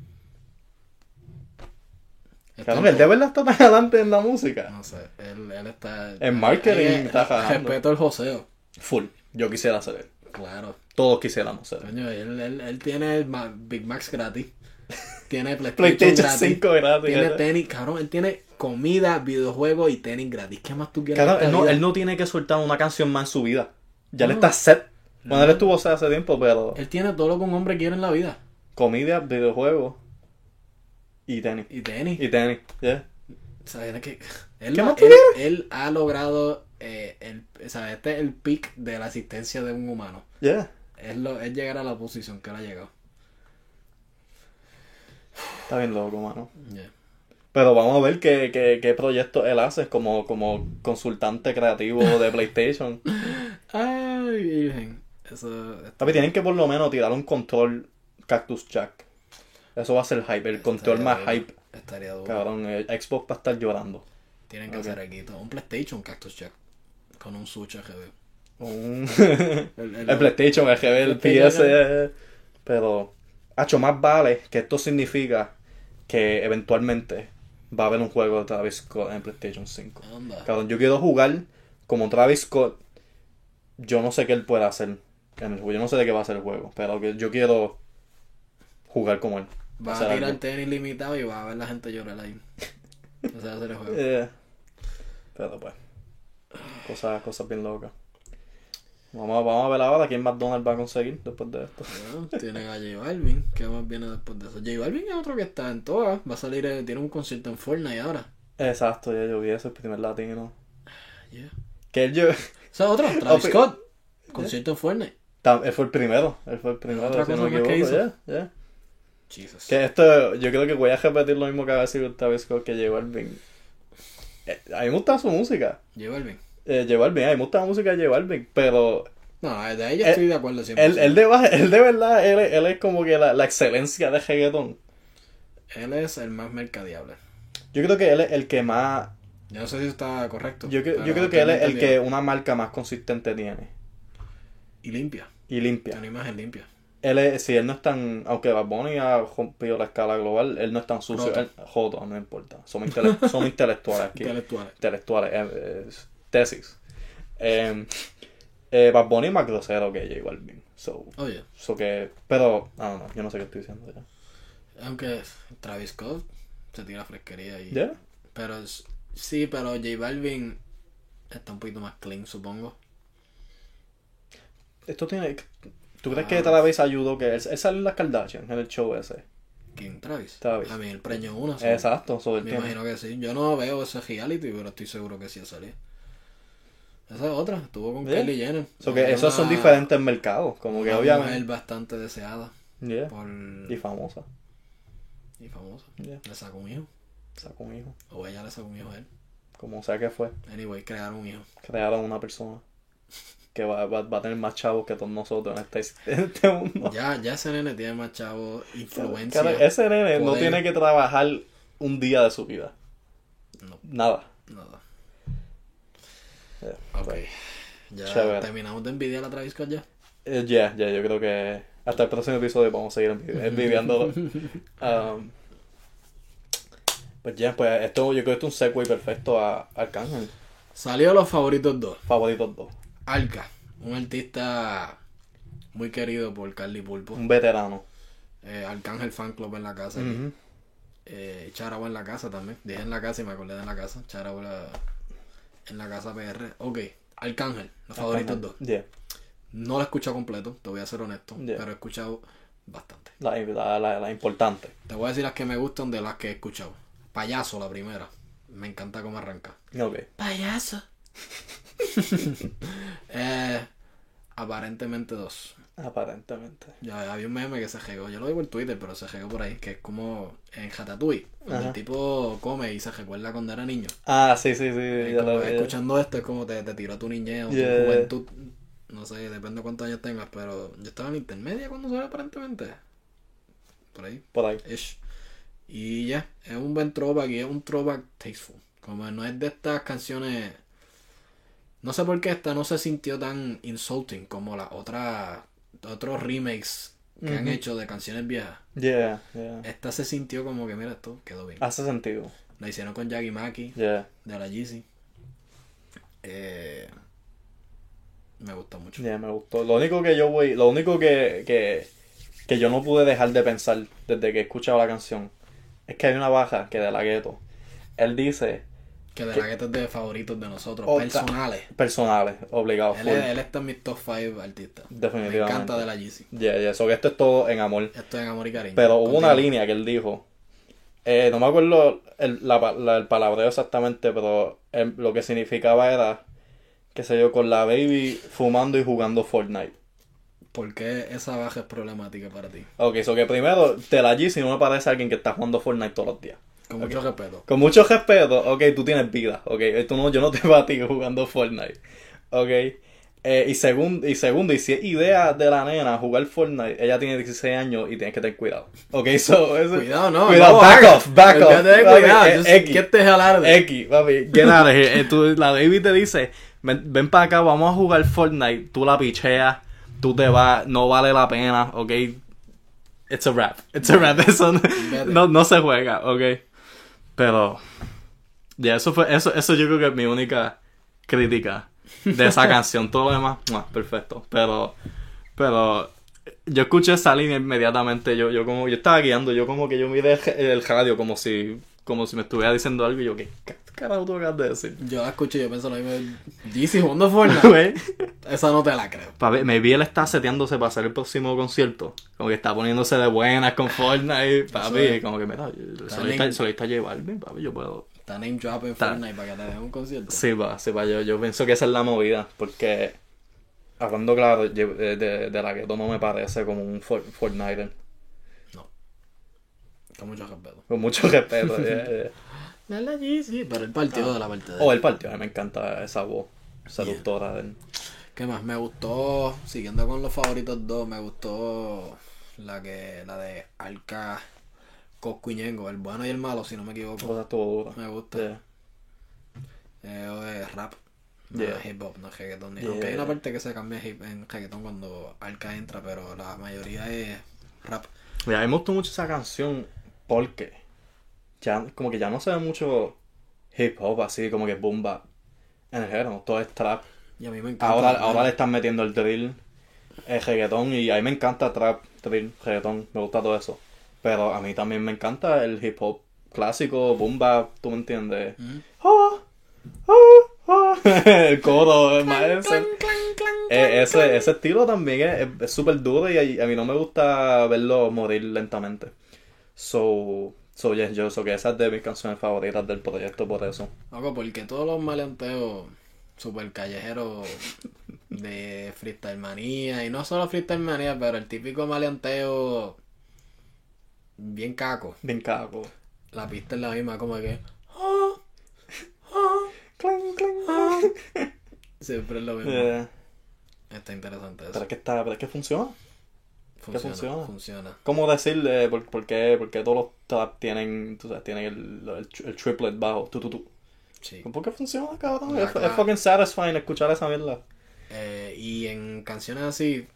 en él de verdad está tan adelante en la música. No sé, él, él está... En marketing está jalando. Respeto el joseo. Full, yo quisiera ser él. Claro. Todos quisiéramos ser él. Coño, él, él, él tiene Ma- Big Macs gratis. Tiene PlayStation, PlayStation gratis. 5 gratis. Tiene tenis, cabrón. Él tiene comida, videojuegos y tenis gratis. ¿Qué más tú quieres? Él no, vida? él no tiene que soltar una canción más en su vida. Ya le está set. Bueno, él estuvo set hace tiempo, pero Él tiene todo lo que un hombre quiere en la vida. comida, videojuegos y tenis. Y tenis. Y tenis, yeah. O sea, es que él, ¿Qué ha- más él, él ha logrado, eh, el, o sea, este es el peak de la asistencia de un humano. Yeah. Es, lo, es llegar a la posición que él ha llegado. Está bien loco, mano. Yeah. Pero vamos a ver qué, qué, qué proyecto él hace como, como consultante creativo de PlayStation. Ay, virgen. Eso. Papi, tienen que por lo menos tirar un control Cactus Jack. Eso va a ser hype, el control más duro. hype. Estaría duro. Cabrón, el Xbox va a estar llorando. Tienen que hacer aquí todo. Un PlayStation Cactus Jack. Con un Switch RGB. Un- El, el PlayStation, el GB, el. PS. Pero, hacho, más vale que esto significa que eventualmente va a haber un juego de Travis Scott en PlayStation 5. Anda. Cabrón, yo quiero jugar como Travis Scott. Yo no sé qué él puede hacer en el juego. Yo no sé de qué va a ser el juego. Pero yo quiero jugar como él. Va hacer a tirar algo. tenis limitado y va a ver la gente llorar ahí. Ese va a ser el juego. Eh, pero pues. Cosas, cosas bien locas. Vamos, a- vamos a ver ahora quién McDonald's va a conseguir después de esto. Bueno, tienen a J Balvin. ¿Qué más viene después de eso? J Balvin es otro que está en todas. Va a salir, eh, tiene un concierto en Fortnite ahora. Exacto, ya yo vi eso, el primer latino. Yeah. Que él, yo, O sea, otro, Travis. Scott. Concierto en Fortnite. tam- él fue el primero. Él fue el primero. Otra si no cosa me más que equivoco, hizo. yeah, yeah. Jesus. Que esto, yo creo que voy a repetir lo mismo que había sido Travis Scott que llegó Balvin. Eh, a mí me gusta su música. J Balvin. Eh, Balvin, a mí me gusta la música de Balvin, pero No, de ahí yo Él- estoy de acuerdo siempre. él, él, de, él de verdad, él, él es como que la, la excelencia de reggaetón. Él es el más mercadeable. Yo creo que él es el que más Yo no sé si está correcto. Yo, yo creo que él es el que una marca más consistente tiene. Y limpia. Y Tiene limpia. una imagen limpia. Él es, si él no es tan, aunque Bad Bunny ha rompido la escala global, él no es tan sucio. Joto, no importa. Somos, intele- somos intelectuales aquí. Intelectuales. intelectuales, eh, eh, tesis. Eh, eh, Bad Bunny es más grosero que J Balvin. So, so que, pero, no, no, yo no sé qué estoy diciendo ya. aunque Travis Scott se tira fresquería y... ¿Ya? Pero sí, pero J Balvin está un poquito más clean, supongo. Esto tiene, ¿tú crees Ah. que Travis ayudó que él, él sale en las Kardashian, en el show ese? ¿Quién? Travis. Travis. A mí el preño uno. sí. Exacto, so él Me imagino que sí. Yo no veo ese reality, pero estoy seguro que sí ha salido. Esa es otra. Estuvo con ¿Sí? Kylie Jenner. so que Es esos son diferentes mercados, como que una obviamente. mujer bastante deseada Yeah, por... Y famosa. y famosa. Yeah. Le sacó un hijo. Sacó un hijo. O ella le sacó un hijo a él. Como sea que fue. Anyway, crearon un hijo. Crearon una persona que va, va, va a tener más chavos que todos nosotros en este, en este mundo. Ya, ya ese nene tiene más chavo influencia. Cara, ese nene no tiene que trabajar un día de su vida. No. Nada. Nada. Yeah, Ok. pues, Ya Chévere. terminamos de envidiar a Travis Scott ya. eh, Ya, ya, yo creo que hasta el próximo episodio vamos a seguir envi- envidiándolo. Um, pues ya, pues esto yo creo que esto es un segue perfecto a Arcángel. Salió los favoritos dos. Favoritos dos. Alca, un artista muy querido por Carly Pulpo. Un veterano. Eh, Arcángel Fan Club en la casa. Eh, Charabo en la casa también. Dije en la casa y me acordé de en la casa. Charabo la- en la casa PR. Ok, Arcángel, los favoritos dos. Yeah. No lo he escuchado completo, te voy a ser honesto. Yeah. Pero he escuchado bastante. La, la, la, la importante. Te voy a decir las que me gustan de las que he escuchado. Payaso, la primera. Me encanta cómo arranca. Ok. Payaso. eh, aparentemente dos. Aparentemente. Ya había un meme que se regó. Yo lo digo en Twitter, pero se regó por ahí. Que es como en Ratatouille. Cuando el tipo come y se recuerda cuando era niño. Ah, sí, sí, sí. Ya lo escuchando esto es como te, te tiró tu niñez o Yeah. tu juventud. No sé, depende de cuántos años tengas, pero yo estaba en la intermedia cuando salió aparentemente. Por ahí. Por ahí. Ish. Y ya, es un buen throwback y es un throwback tasteful. Como no es de estas canciones. No sé por qué esta no se sintió tan insulting como las otras. Otros remakes que han hecho de canciones viejas. Yeah, yeah. Esta se sintió como que, mira, esto quedó bien. Hace sentido. La hicieron con Jaggy Maki Yeah. de la Yeezy. Eh, me gusta mucho. Me gustó. Lo único que yo voy, lo único que, que, que yo no pude dejar de pensar desde que he escuchado la canción es que hay una baja que de la gueto. Él dice Que de la es de favoritos de nosotros, Otra- personales. personales, obligado. Él, él está en mis top 5 artistas. Definitivamente. Me encanta de la Yeezy. Ya, ya, so que esto es todo en amor. Esto es en amor y cariño. Pero hubo una línea que él dijo. eh, no me acuerdo el, la, el palabreo exactamente, pero em, lo que significaba era, qué sé yo, con la baby fumando y jugando Fortnite. ¿Por qué esa baja es problemática para ti? Ok, so que primero, te la si no me parece alguien que está jugando Fortnite todos los días. Con mucho respeto. Con mucho respeto, ok, tú tienes vida, ok, tú no, yo no te batí jugando Fortnite, ok. Eh, y, segundo, y segundo, y si es idea de la nena jugar Fortnite, ella tiene 16 años y tienes que tener cuidado. Ok, so, eso, Cuidado, no. Cuidado, no, back off, back off. Papi, cuidado. eh, Just X. get the hell out of. X, papi, get out of here. Eh, tú- la baby te dice, ven, ven para acá, vamos a jugar Fortnite, tú la picheas, tú te vas, no vale la pena, ok. It's a rap, it's a rap, eso no, no, no se juega, ok. Pero, ya, eso fue, eso, eso yo creo que es mi única crítica de esa canción. Todo lo demás, perfecto. Pero, pero, yo escuché esa línea inmediatamente. Yo, yo como, yo estaba guiando, yo como que yo miré el radio como si, como si me estuviera diciendo algo y yo, ¿qué ca- carajo tú acabas de decir? Yo la escuché y yo pienso lo mismo. Yeezy jugando Fortnite. Esa no te la creo. Papi, me vi él está seteándose para hacer el próximo concierto. Como que está poniéndose de buenas con Fortnite. Papi, es. como que mira, solista, bien. solista llevarme, papi, yo puedo. Está name drop en Está- Fortnite para que te den un concierto. Sí, va, sí, va. Yo, yo pienso que esa es la movida. Porque, hablando claro, yo- de, de, de la que no me parece como un For- Fortnite. Con mucho respeto. Con mucho respeto. yeah, yeah. La la Yeezy. Pero el partido de la parte de Oh, el partido, a mí me encanta esa voz seductora de él. ¿Qué más? Me gustó, siguiendo con los favoritos dos, me gustó la que la de Alca Coscuñengo, el bueno y el malo, si no me equivoco. Cosa estuvo dura. Me gusta. Yeah. Eh, es rap. No Yeah. es hip hop, no es reggaetón. ni- Yeah. Aunque hay una parte que se cambia hip- en reggaetón cuando Arca entra, pero la mayoría es rap. Mira, a mí me gustó mucho esa canción porque ya, como que ya no se ve mucho hip hop así, como que boom bap en el género, todo es trap. Y a mí me encanta. Ahora, ahora le están metiendo el drill, el reggaetón, y a mí me encanta trap, drill, reggaetón, me gusta todo eso. Pero a mí también me encanta el hip hop clásico, boom bap, tú me entiendes. Mm. Ah, ah, ah. el coro, es más ese. Eh, ese, ese estilo también es- es súper duro y a, a mí no me gusta verlo morir lentamente. So, so yes, yo so que esa es de mis canciones favoritas del proyecto por eso. Loco, porque todos los maleanteos super callejeros de Freestyle Manía, y no solo Freestyle Manía, pero el típico maleanteo bien caco. Bien cago. La pista es la misma, como que. Cling, cling. siempre es lo mismo. Está interesante pero eso. es que está, pero es que funciona. Funciona, funciona. funciona. ¿Cómo decirle por, por qué, por qué todos los trap tienen, tú sabes, tienen el, el, el triplet bajo? Tu, tu, tu. Sí. ¿Por qué funciona, cabrón? Es, fucking satisfying escuchar esa mierda. Eh, y en canciones así,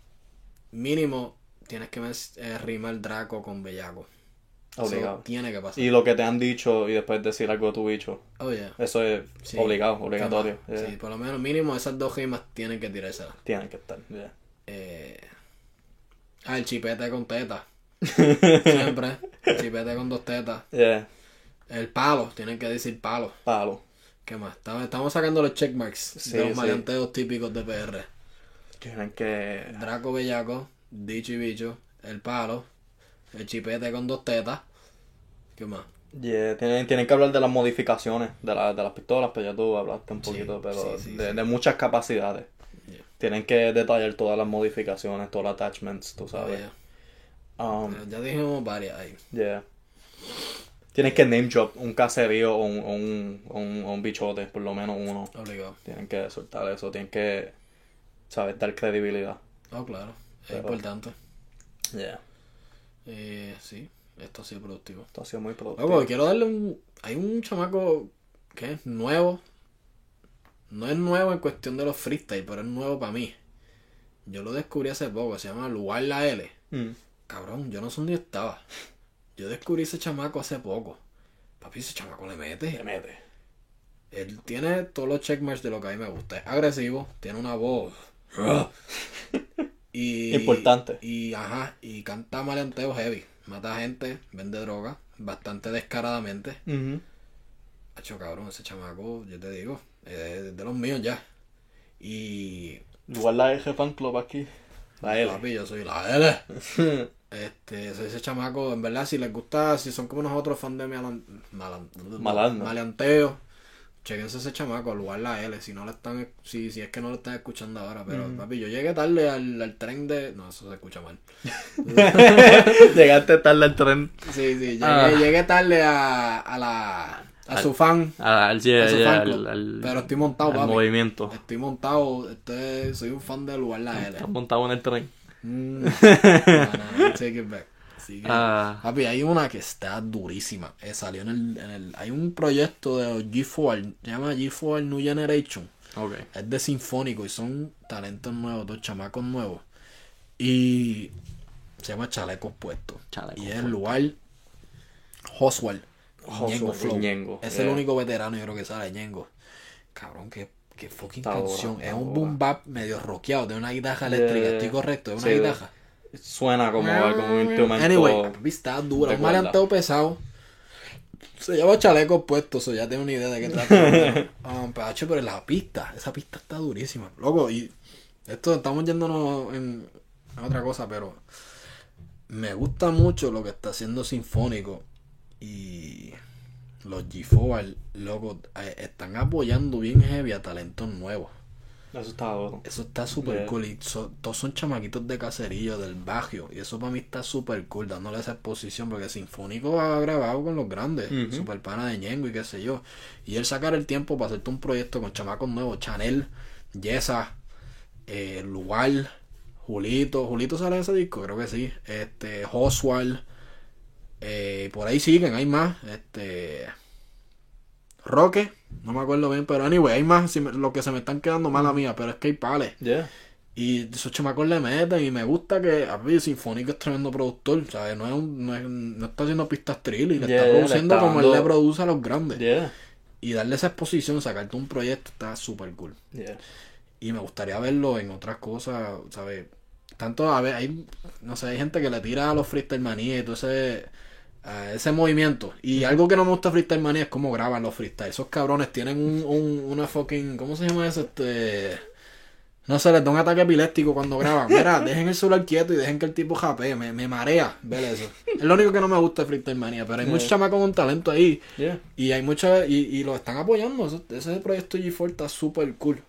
mínimo, tienes que eh, rimar Draco con Bellaco. Eso Obligado. tiene que pasar. Y lo que te han dicho y después decir algo de tu bicho. Oye. Eso es Sí. obligado, obligatorio. Yeah. Sí, por lo menos mínimo esas dos rimas tienen que tirárselas. Tienen que estar. yeah. Eh... Ah, el chipete con teta. Siempre. Chipete con dos tetas. Yeah. El palo, tienen que decir palo. Palo. ¿Qué más? Estamos, sacando los checkmarks Sí, de los sí. maleanteos típicos de PR. Tienen que. Draco Bellaco, Dicho y Bicho, el palo, el chipete con dos tetas. ¿Qué más? Yeah, Tienen, tienen que hablar de las modificaciones de, la- de las pistolas, pero ya tú hablaste un poquito, pero sí, de, de muchas capacidades. Tienen que detallar todas las modificaciones, todos los attachments, tú sabes. Oh, Um. Ya dijimos varias ahí. yeah. Tienen que name drop un caserío o un, o un, o un, o un bichote, por lo menos uno. Obligado. Tienen que soltar eso, tienen que, ¿sabes? Dar credibilidad. Oh, claro. Es Pero- importante. Yeah. Eh, sí, esto ha sido productivo. Esto ha sido muy productivo. Loco, quiero darle un. Hay un chamaco que es nuevo. No es nuevo en cuestión de los freestyle, pero es nuevo para mí. Yo lo descubrí hace poco, se llama Lugar La L. Mm. Cabrón, yo no sé dónde estaba. Yo descubrí ese chamaco hace poco. Papi, ese chamaco le mete. Le mete. Él tiene todos los checkmarks de lo que a mí me gusta. Es agresivo, tiene una voz. y, Importante. Y ajá, y canta maleanteo heavy. Mata gente, vende droga, bastante descaradamente. Hacho cabrón, ese chamaco, yo te digo, es de los míos ya. Y Igual la Eje Fan Club aquí. La L. papi, yo soy la L. Este, soy ese chamaco, en verdad, si les gusta, si son como nosotros fans de malan, malan- maleanteo, chequense ese chamaco, al lugar la L, si no le están, si, si es que no lo están escuchando ahora, pero papi, yo llegué tarde al, al tren de, no, eso se escucha mal. Llegaste tarde al tren. Sí, sí, llegué, Ah. llegué tarde a, a la, a su fan, Al, a su fan club, al, al- pero estoy montado, papi. movimiento. Estoy montado, este, soy un fan del lugar la L. Estás montado en el tren. Mm. No, no, no, take it back. Así que, Ah. papi, hay una que está durísima. Eh, salió en el, en el. Hay un proyecto de G4, se llama G4 New Generation. Es de sinfónico y son talentos nuevos, dos chamacos nuevos. Y se llama Chalecos Puestos. Y es el lugar Oswald. Ñengo Flow. Ñengo, Es yeah. el único veterano, yo creo que sale Ñengo. Cabrón, qué, qué fucking Está canción. es un boom bap medio rockeado de una guitarra eléctrica. Yeah. Estoy correcto, es una Sí, guitarra. Suena como, como un instrumento. Anyway, está dura. Un maleanteo pesado. Se lleva chalecos puestos, so ya tengo una idea de qué trata. um, pero, pero la pista, esa pista está durísima. Loco, y esto estamos yéndonos en otra cosa, pero me gusta mucho lo que está haciendo Sinfónico y los G4, loco, eh, están apoyando bien heavy a talentos nuevos. Eso está duro. Eso está súper Yeah. cool. Y so- todos son chamaquitos de caserío, del barrio. Y eso para mí está súper cool, dándole esa exposición. Porque Sinfónico ha grabado con los grandes. Ujú. Super pana de Ñengo y qué sé yo. Y él sacar el tiempo para hacerte un proyecto con chamacos nuevos. Chanel, Yesa, eh, Lugar, Julito. ¿Julito sale en ese disco? Creo que sí. Este, Oswald. Eh, por ahí siguen, hay más. Este. Roque, no me acuerdo bien, pero anyway, hay más, si me- lo que se me están quedando mala mía, pero es que hay pales. Yeah. Y esos chamacos le meten y me gusta que, a ver, Sinfónico es tremendo productor, ¿sabes? No, es un, no, es- no está haciendo pistas trill y le Yeah, está le produciendo está como él le produce a los grandes. Yeah. Y darle esa exposición, sacarte un proyecto está súper cool. Yeah. Y me gustaría verlo en otras cosas, ¿sabes? Tanto, a ver, hay, no sé, hay gente que le tira a los Freestyle Manía y todo ese, a ese movimiento. Y algo que no me gusta Freestyle Manía es cómo graban los freestyle. Esos cabrones tienen un, un, una fucking, ¿cómo se llama eso? Este... No sé, les da un ataque epiléptico cuando graban. Mira, dejen el celular quieto y dejen que el tipo japee. Me, me marea ver eso. Es lo único que no me gusta de Freestyle Manía. Pero hay muchos chamacos con talento ahí. Yeah. Y hay muchos, y, y lo están apoyando. Ese, ese proyecto G4 está súper cool.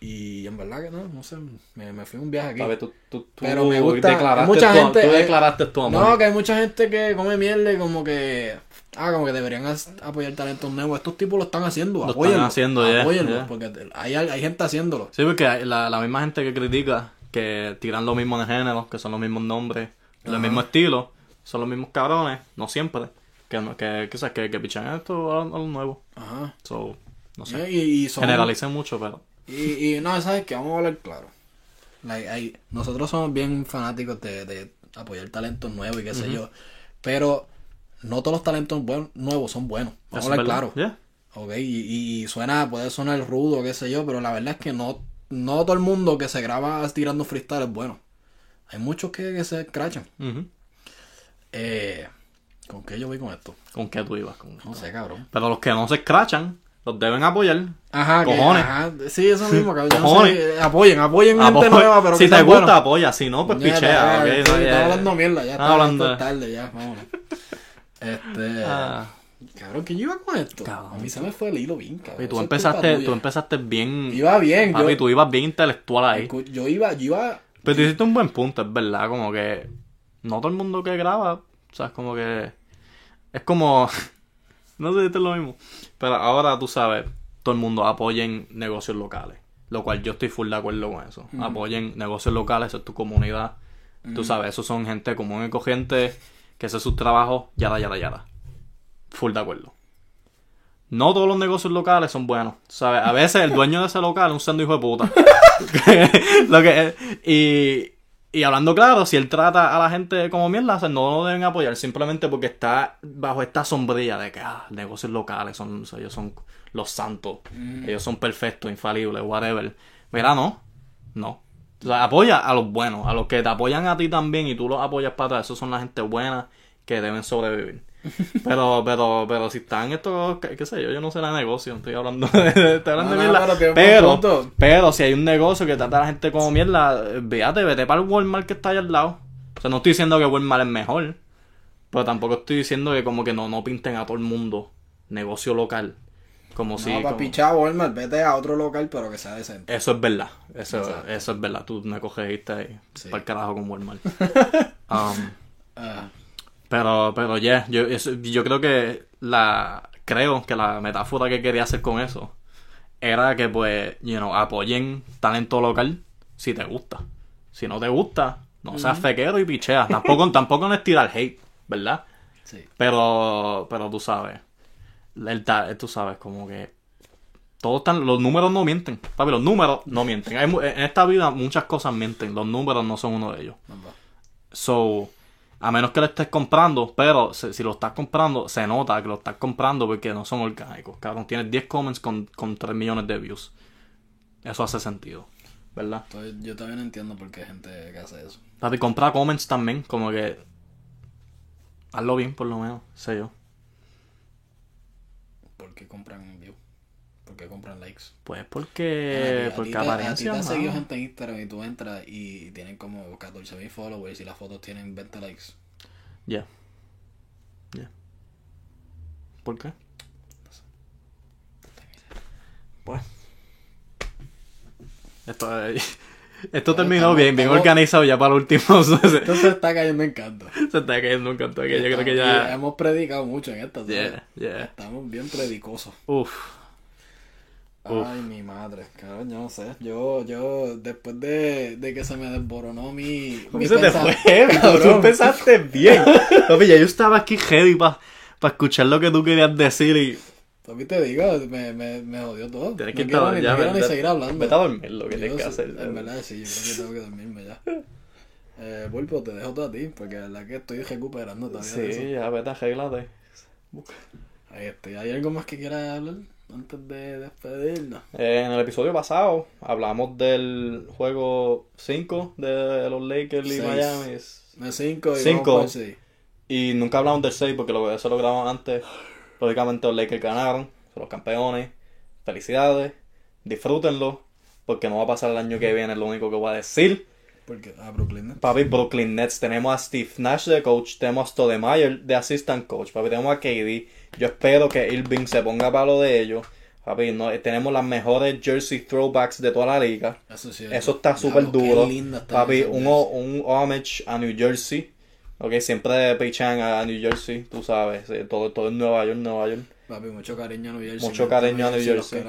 Y en verdad que no, no sé, me, me fui un viaje aquí. A ver, tú, tú, tú Pero me gusta- declaraste mucha tu, gente- tú eh, declaraste tu amor. No, que hay mucha gente que come mierda y como que. Ah, como que deberían apoyar talentos nuevos. Estos tipos lo están haciendo. Lo apóyenlo, están haciendo, apóyenlo, ya. Porque hay, hay gente haciéndolo. Sí, porque la, la misma gente que critica, que tiran lo mismo de género, que son los mismos nombres, Ajá. el mismo estilo, son los mismos cabrones, no siempre, que, no- que, que, que, que pichan esto a, a lo nuevo. Ajá. So, no sé. Y, y son- Generalicen mucho, pero. Y, y no, ¿sabes qué? Vamos a hablar claro. Like, hay- nosotros somos bien fanáticos de, de apoyar talentos nuevos y qué sé yo. Pero no todos los talentos buen- nuevos son buenos. Vamos eso a hablar claro. Yeah. Ok, y, y suena, puede sonar rudo, qué sé yo, pero la verdad es que no, no todo el mundo que se graba tirando freestyle es bueno. Hay muchos que, que se crachan. Eh, ¿Con qué yo voy con esto? ¿Con qué tú ibas? Con No sé, cabrón. Pero los que no se escrachan, los deben apoyar. Ajá, que- Cojones. ajá, sí, eso mismo, cabrón. No sé, apoyen, apoyen gente Apoya- nueva, pero si que te gusta, apoya. Si no, pues Ya, pichea. ya, ok, sí, no, ya- hablando mierda, ya está, hablando tarde, ya, vámonos. Este, Ah, cabrón, ¿quién iba con esto? Cabrón. A mí se me fue el hilo bien, cabrón. y tú empezaste, tú empezaste bien. Iba bien, Papi, yo, tú ibas bien intelectual ahí. yo iba, yo iba, Pero tú hiciste un buen punto, es verdad, como que no todo el mundo que graba, o sea, es como que es como no sé si esto es lo mismo, pero ahora tú sabes, todo el mundo apoyen negocios locales, lo cual yo estoy full de acuerdo con eso. Apoyen negocios locales, eso es tu comunidad. Tú sabes, esos son gente común y corriente que hace sus trabajos, yada yada yada. Full de acuerdo. No todos los negocios locales son buenos. ¿Sabes? A veces el dueño de ese local es un sendo hijo de puta. Lo que, y, y hablando claro, si él trata a la gente como mierda, o sea, no lo deben apoyar simplemente porque está bajo esta sombrilla de que ah, negocios locales son, o sea, ellos son los santos, ellos son perfectos, infalibles, whatever. Mira, no, no. O sea, apoya a los buenos, a los que te apoyan a ti también y tú los apoyas para atrás. Esos son la gente buena que deben sobrevivir. Pero, pero, pero si están estos, qué, qué sé yo, yo no sé de negocio, estoy hablando de, estoy hablando No, de no, mierda. pero Pero, si hay un negocio que trata a la gente como mierda, véate, vete para el Walmart que está allá al lado. O sea, no estoy diciendo que Walmart es mejor, pero tampoco estoy diciendo que como que no, no pinten a todo el mundo negocio local. Como si... no, para como- pichar Walmart, vete a otro local, pero que sea decente. Eso es verdad, eso, Exacto. eso es verdad. Tú me cogiste ahí Sí. para el carajo con Walmart. Um, Ah, Pero, pero ya, yo, eso- yo creo que la, creo que la metáfora que quería hacer con eso era que pues, you know, apoyen talento local si te gusta. Si no te gusta, no seas fequero y pichea. Tampoco, tampoco no es tirar hate, ¿verdad? sí. Pero, pero tú sabes, el tú sabes, como que todos están, los números no mienten, papi, los números no mienten. Hay en esta vida muchas cosas mienten, los números no son uno de ellos. So, a menos que lo estés comprando, pero se- si lo estás comprando, se nota que lo estás comprando porque no son orgánicos. Cabrón, tienes 10 comments con, con 3 millones de views. Eso hace sentido, ¿verdad? Entonces, yo no entiendo por qué hay gente que hace eso. Papi, compra comments también, como que. Hazlo bien, por lo menos, sé yo. ¿Por qué compran views? ¿Por qué compran likes? Pues porque. porque te- te apariencia. han seguido gente en Instagram y tú entras y tienen como 14.000 followers y las fotos tienen 20 likes. Ya. Ya. ¿Por qué? Pues. Esto, esto terminó bien, bien organizado ya para el último. se, Entonces está cayendo en canto. se está cayendo un canto aquí. Yo creo que ya. Hemos predicado mucho en esta. Yeah, yeah. Estamos bien predicosos. Uf. Uf. Ay, mi madre, cabrón, yo no sé. Yo, yo, después de, de que se me desboronó mi. mi se te fue, pero tú Cabrón. empezaste bien. Papi, ya yo estaba aquí heavy para escuchar lo que tú querías decir y. Papi, te digo, me, me, me jodió todo. Tienes no que quiero, ni, ya, no quiero ni seguir hablando. Vete a dormir lo que Yo tienes que hacer. En verdad, sí, yo creo que tengo que dormirme ya. Eh, Pulpo, te dejo todo a ti, porque la verdad que estoy recuperando eso. Sí, ya vete, arréglate. Ahí estoy. ¿Hay algo más que quieras hablar antes de despedirnos? Eh, en el episodio pasado hablamos del juego 5 de los Lakers y. Miami. Me 5 y. Y nunca hablamos del 6 porque lo, eso lo grabamos antes. Lógicamente los Lakers ganaron, son los campeones. Felicidades, disfrútenlo. Porque no va a pasar el año que viene, es lo único que voy a decir. Porque a Brooklyn, ¿no? Papi, Brooklyn Nets, tenemos a Steve Nash de coach, tenemos a Stoudemire de assistant coach, papi, tenemos a KD. Yo espero que Irving se ponga para lo de ellos. Papi, no, tenemos las mejores jersey throwbacks de toda la liga. Eso sí. Eso está súper duro. Papi, un, un homage a New Jersey. Ok, siempre pichan a New Jersey, tú sabes. sí, Todo, todo en Nueva York, Nueva York. Papi, mucho cariño a New Jersey. Mucho cariño a New Jersey.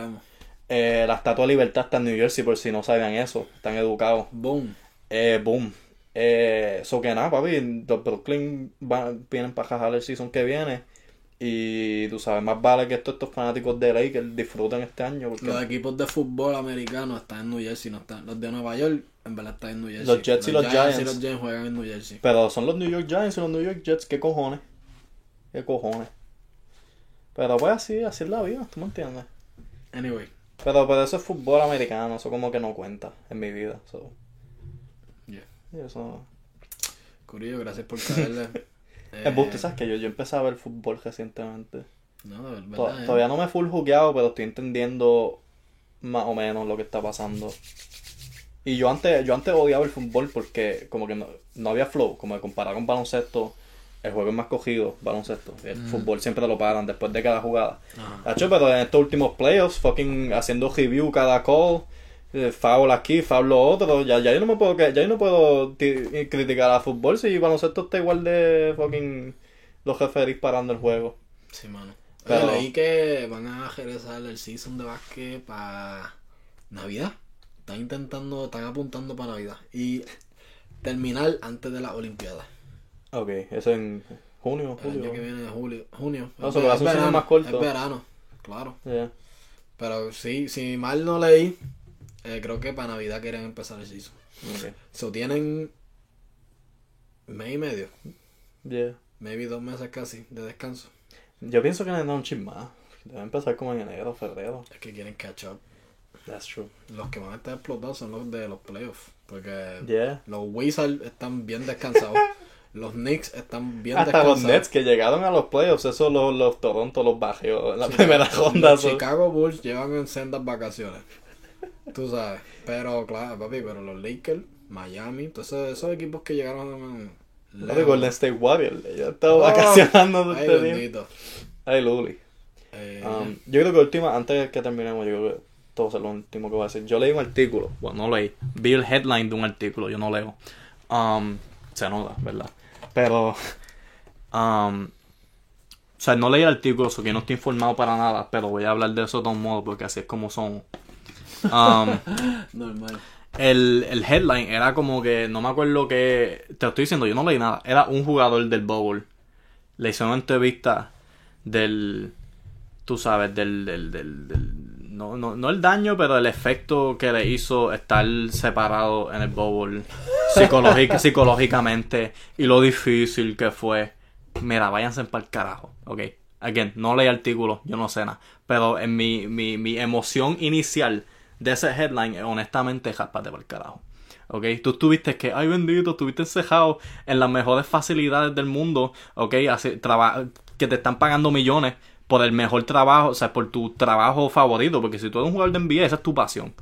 Eh, la Estatua de Libertad está en New Jersey, por si no sabían eso. Están educados. Boom. Eh, boom. Eh, so que nada, papi. Los Brooklyn van- vienen para jajar el season que viene. Y tú sabes, más vale que estos, estos fanáticos de Lakers disfruten este año. Porque Los equipos de fútbol americano están en New Jersey, no están. Los de Nueva York, en verdad, están en New Jersey. Los Jets y los y Giants. los Giants juegan en New Jersey. Pero son los New York Giants y los New York Jets. ¿Qué cojones? ¿Qué cojones? Pero pues así, así es la vida, ¿tú me entiendes? Anyway, Pero, pero eso es fútbol americano, eso como que no cuenta en mi vida. So. Yeah. Y eso... Curillo, gracias por caerle. Eh, Es busto, ¿sabes que yo, yo empecé a ver fútbol recientemente. No, verdad. Eh. Todavía no me he full jugueado, pero estoy entendiendo más o menos lo que está pasando. Y yo antes, yo antes odiaba el fútbol porque como que no, no había flow, como que comparado con baloncesto, el juego es más cogido, baloncesto. El fútbol siempre lo paran después de cada jugada. Ajá. Hacho, pero en estos últimos playoffs, fucking haciendo review cada call, eh, foul aquí, foul lo otro, ya, ya yo no me puedo ya yo no puedo ti- criticar a fútbol si baloncesto está igual de fucking los referees parando el juego. Sí, mano. Pero- Oye, leí que van a regresar el season de básquet para Navidad. Están intentando, están apuntando para Navidad. Y terminar antes de las Olimpiadas. Ok, eso en junio, El julio. año que viene, julio, junio. Ah, Es verano, más corto. Es verano, claro. Yeah. Pero sí, si mal no leí, eh, creo que para Navidad quieren empezar el season. ok. So tienen mes y medio, Yeah. maybe dos meses casi de descanso. Yo pienso que necesitan un chin más. Debe empezar como en enero, febrero. Es que quieren catch up. That's true. Los que van a estar explotados son los de los playoffs. Porque Yeah. los Wizards están bien descansados. los Knicks están bien Hasta los descansados. Nets que llegaron a los playoffs, eso los, los Toronto los bajó en la primera ronda. Los Chicago Bulls llevan en sendas vacaciones. Tú sabes. Pero claro, papi, pero los Lakers, Miami, todos esos, equipos que llegaron No de Golden State Warriors. Yo estaba Oh, vacacionando Ay, este día. bendito. Ay, Luli. Eh, Um, yo creo que última, antes de que terminemos, yo creo que todo es lo último que voy a decir. Yo leí un artículo, bueno, no leí, vi el headline de un artículo, yo no leo. Um, se nota, ¿verdad? Pero, um, o sea, no leí el artículo, so que no estoy informado para nada, pero voy a hablar de eso de todos modos, porque así es como son. Um, normal. el, el headline era como que, no me acuerdo que, te lo estoy diciendo, yo no leí nada, era un jugador del Bowl. Le hicieron una entrevista del, tú sabes, del, del, del, del- no, no, no el daño, pero el efecto que le hizo estar separado en el Bowl psicológic- psicológicamente y lo difícil que fue. Mira, váyanse para el carajo, ok. Again, no leí artículos, yo no sé nada. Pero en mi, mi, mi emoción inicial de ese headline, eh, honestamente, jáspate para el carajo. ¿ok? Tú estuviste que, ay bendito, estuviste encejado en las mejores facilidades del mundo, ¿ok? Así, que te están pagando millones por el mejor trabajo, o sea, por tu trabajo favorito, porque si tú eres un jugador de NBA, esa es tu pasión.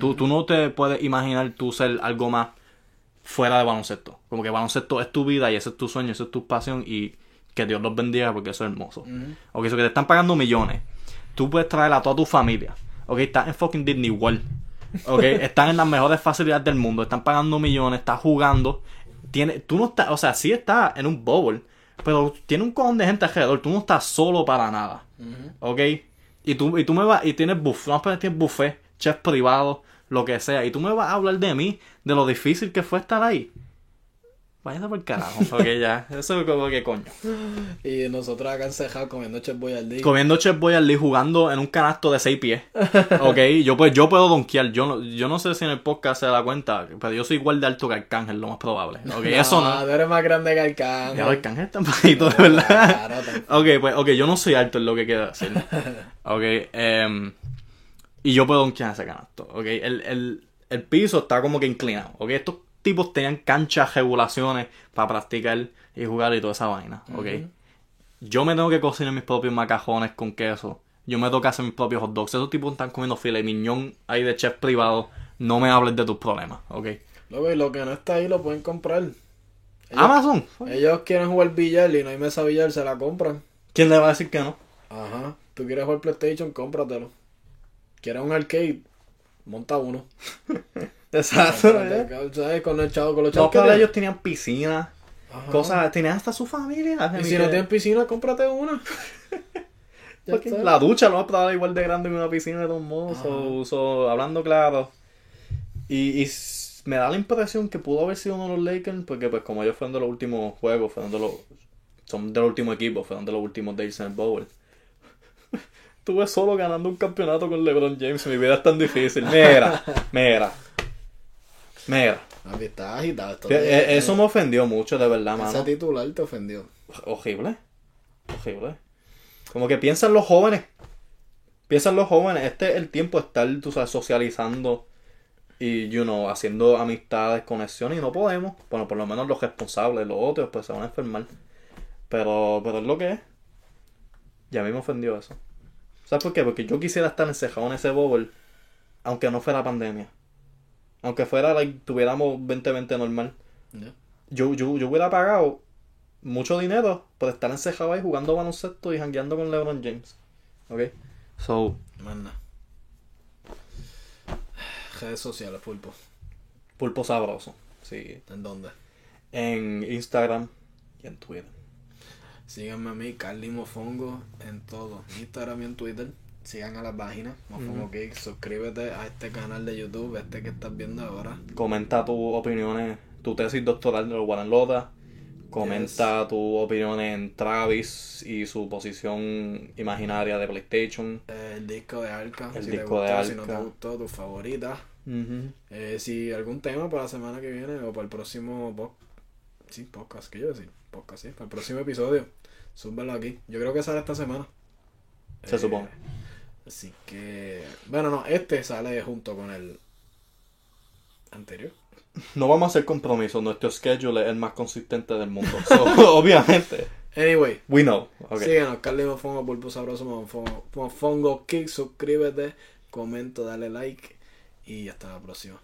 Tú, tú no te puedes imaginar tú ser algo más fuera de baloncesto. Como que baloncesto es tu vida y ese es tu sueño, esa es tu pasión y que Dios los bendiga porque eso es hermoso. Ok, eso que te están pagando millones. Tú puedes traer a toda tu familia. Ok, estás en fucking Disney World. Ok, están en las mejores facilidades del mundo. Están pagando millones, estás jugando. Tiene, tú no estás, o sea, sí estás en un bowl, pero tiene un cojón de gente alrededor. Tú no estás solo para nada. Ok, y tú, y tú me vas, y tienes buffet, vamos a tienes buffet, chef privado, lo que sea. Y tú me vas a hablar de mí, de lo difícil que fue estar ahí. Váyase por carajo, porque ya, eso es como que coño. Y nosotros acá encejados comiendo Chef Boyardee. Comiendo Chef Boyardee jugando en un canasto de 6 pies. Ok, yo pues yo puedo donkear. Yo no, yo no sé si en el podcast se da cuenta, pero yo soy igual de alto que Arcángel, lo más probable. Ok, eso no. tú eres más grande que Arcángel. Ya Arcángel está bajito, de verdad. Claro, Ok, pues, ok, yo no soy alto, es lo que quiero decir. Ok, em, y yo puedo donkear ese canasto. Ok, el, el, el piso está como que inclinado. Ok, estos tipos tenían canchas, regulaciones para practicar y jugar y toda esa vaina. Ok, yo me tengo que cocinar mis propios macajones con queso. Yo me tengo que hacer mis propios hot dogs. Esos tipos están comiendo fila y miñón ahí de chef privado. No me hables de tus problemas, ok. Y lo que no está ahí lo pueden comprar. Ellos, Amazon. ellos quieren jugar billar y no hay mesa billar, se la compran. ¿Quién le va a decir que no? Ajá. Tú quieres jugar PlayStation, cómpratelo. ¿Quieres un arcade? Monta uno. Exacto. ¿Sabes? Con el chavo, con los No, chavos pero tienen. ellos tenían piscina. Ajá. Cosas, tenían hasta su familia. Y si no tienes piscina, cómprate una. Porque la ducha lo más probable igual de grande que una piscina de todos modos. so- so, hablando claro. Y, me da la impresión que pudo haber sido uno de los Lakers. Porque pues como ellos fueron de los últimos juegos, fueron de los. Son de los últimos equipos, fueron de los últimos days en el Bowl. Estuve solo ganando un campeonato con LeBron James. Mi vida es tan difícil. Mira, mira. Mira. Papi, estás agitado. Esto te- eh, Eso me ofendió mucho, de verdad, Ese mano. titular te ofendió. Horrible. Horrible. Como que piensan los jóvenes. Piensan los jóvenes. Este es el tiempo de estar, tú sabes, socializando y, you know, haciendo amistades, conexiones y no podemos. Bueno, por lo menos los responsables, los otros, pues se van a enfermar. Pero, pero es lo que es. Y a mí me ofendió eso. ¿Sabes por qué? Porque yo quisiera estar encejado en ese bubble, aunque no fuera pandemia. Aunque fuera, like, tuviéramos 2020 normal yo, yo, yo hubiera pagado mucho dinero por estar encejado ahí jugando baloncesto y jangueando con LeBron James. ¿Ok? So, Más nada. Redes sociales, pulpo. pulpo sabroso. Sí. ¿En dónde? En Instagram y en Twitter. Síganme a mí, Carly Mofongo, en todo. Instagram y en Twitter. Sigan a la página, Mofongo Geek. Suscríbete a este canal de YouTube, este que estás viendo ahora. Comenta tus opiniones, tu tesis doctoral de los Lotta. Comenta tus opiniones en Travis y su posición imaginaria de PlayStation. Eh, el disco de Arca. El si disco te de gustó, si no Arca. te gustó, tu favorita. Ujú. Eh, si algún tema para la semana que viene o para el próximo po- sí, podcast, ¿qué yo decir? Podcast, sí, para el próximo episodio. Súbelo aquí. Yo creo que sale esta semana. Se Eh, supone. Así que. Bueno, no, este sale junto con el anterior. No vamos a hacer compromisos, nuestro schedule es el más consistente del mundo. So, obviamente. Anyway, We know. Okay. síguenos, Carly Mofongo, Pulpo Sabroso, Mofongo, Mofongo Kick, suscríbete, comento, dale like y hasta la próxima.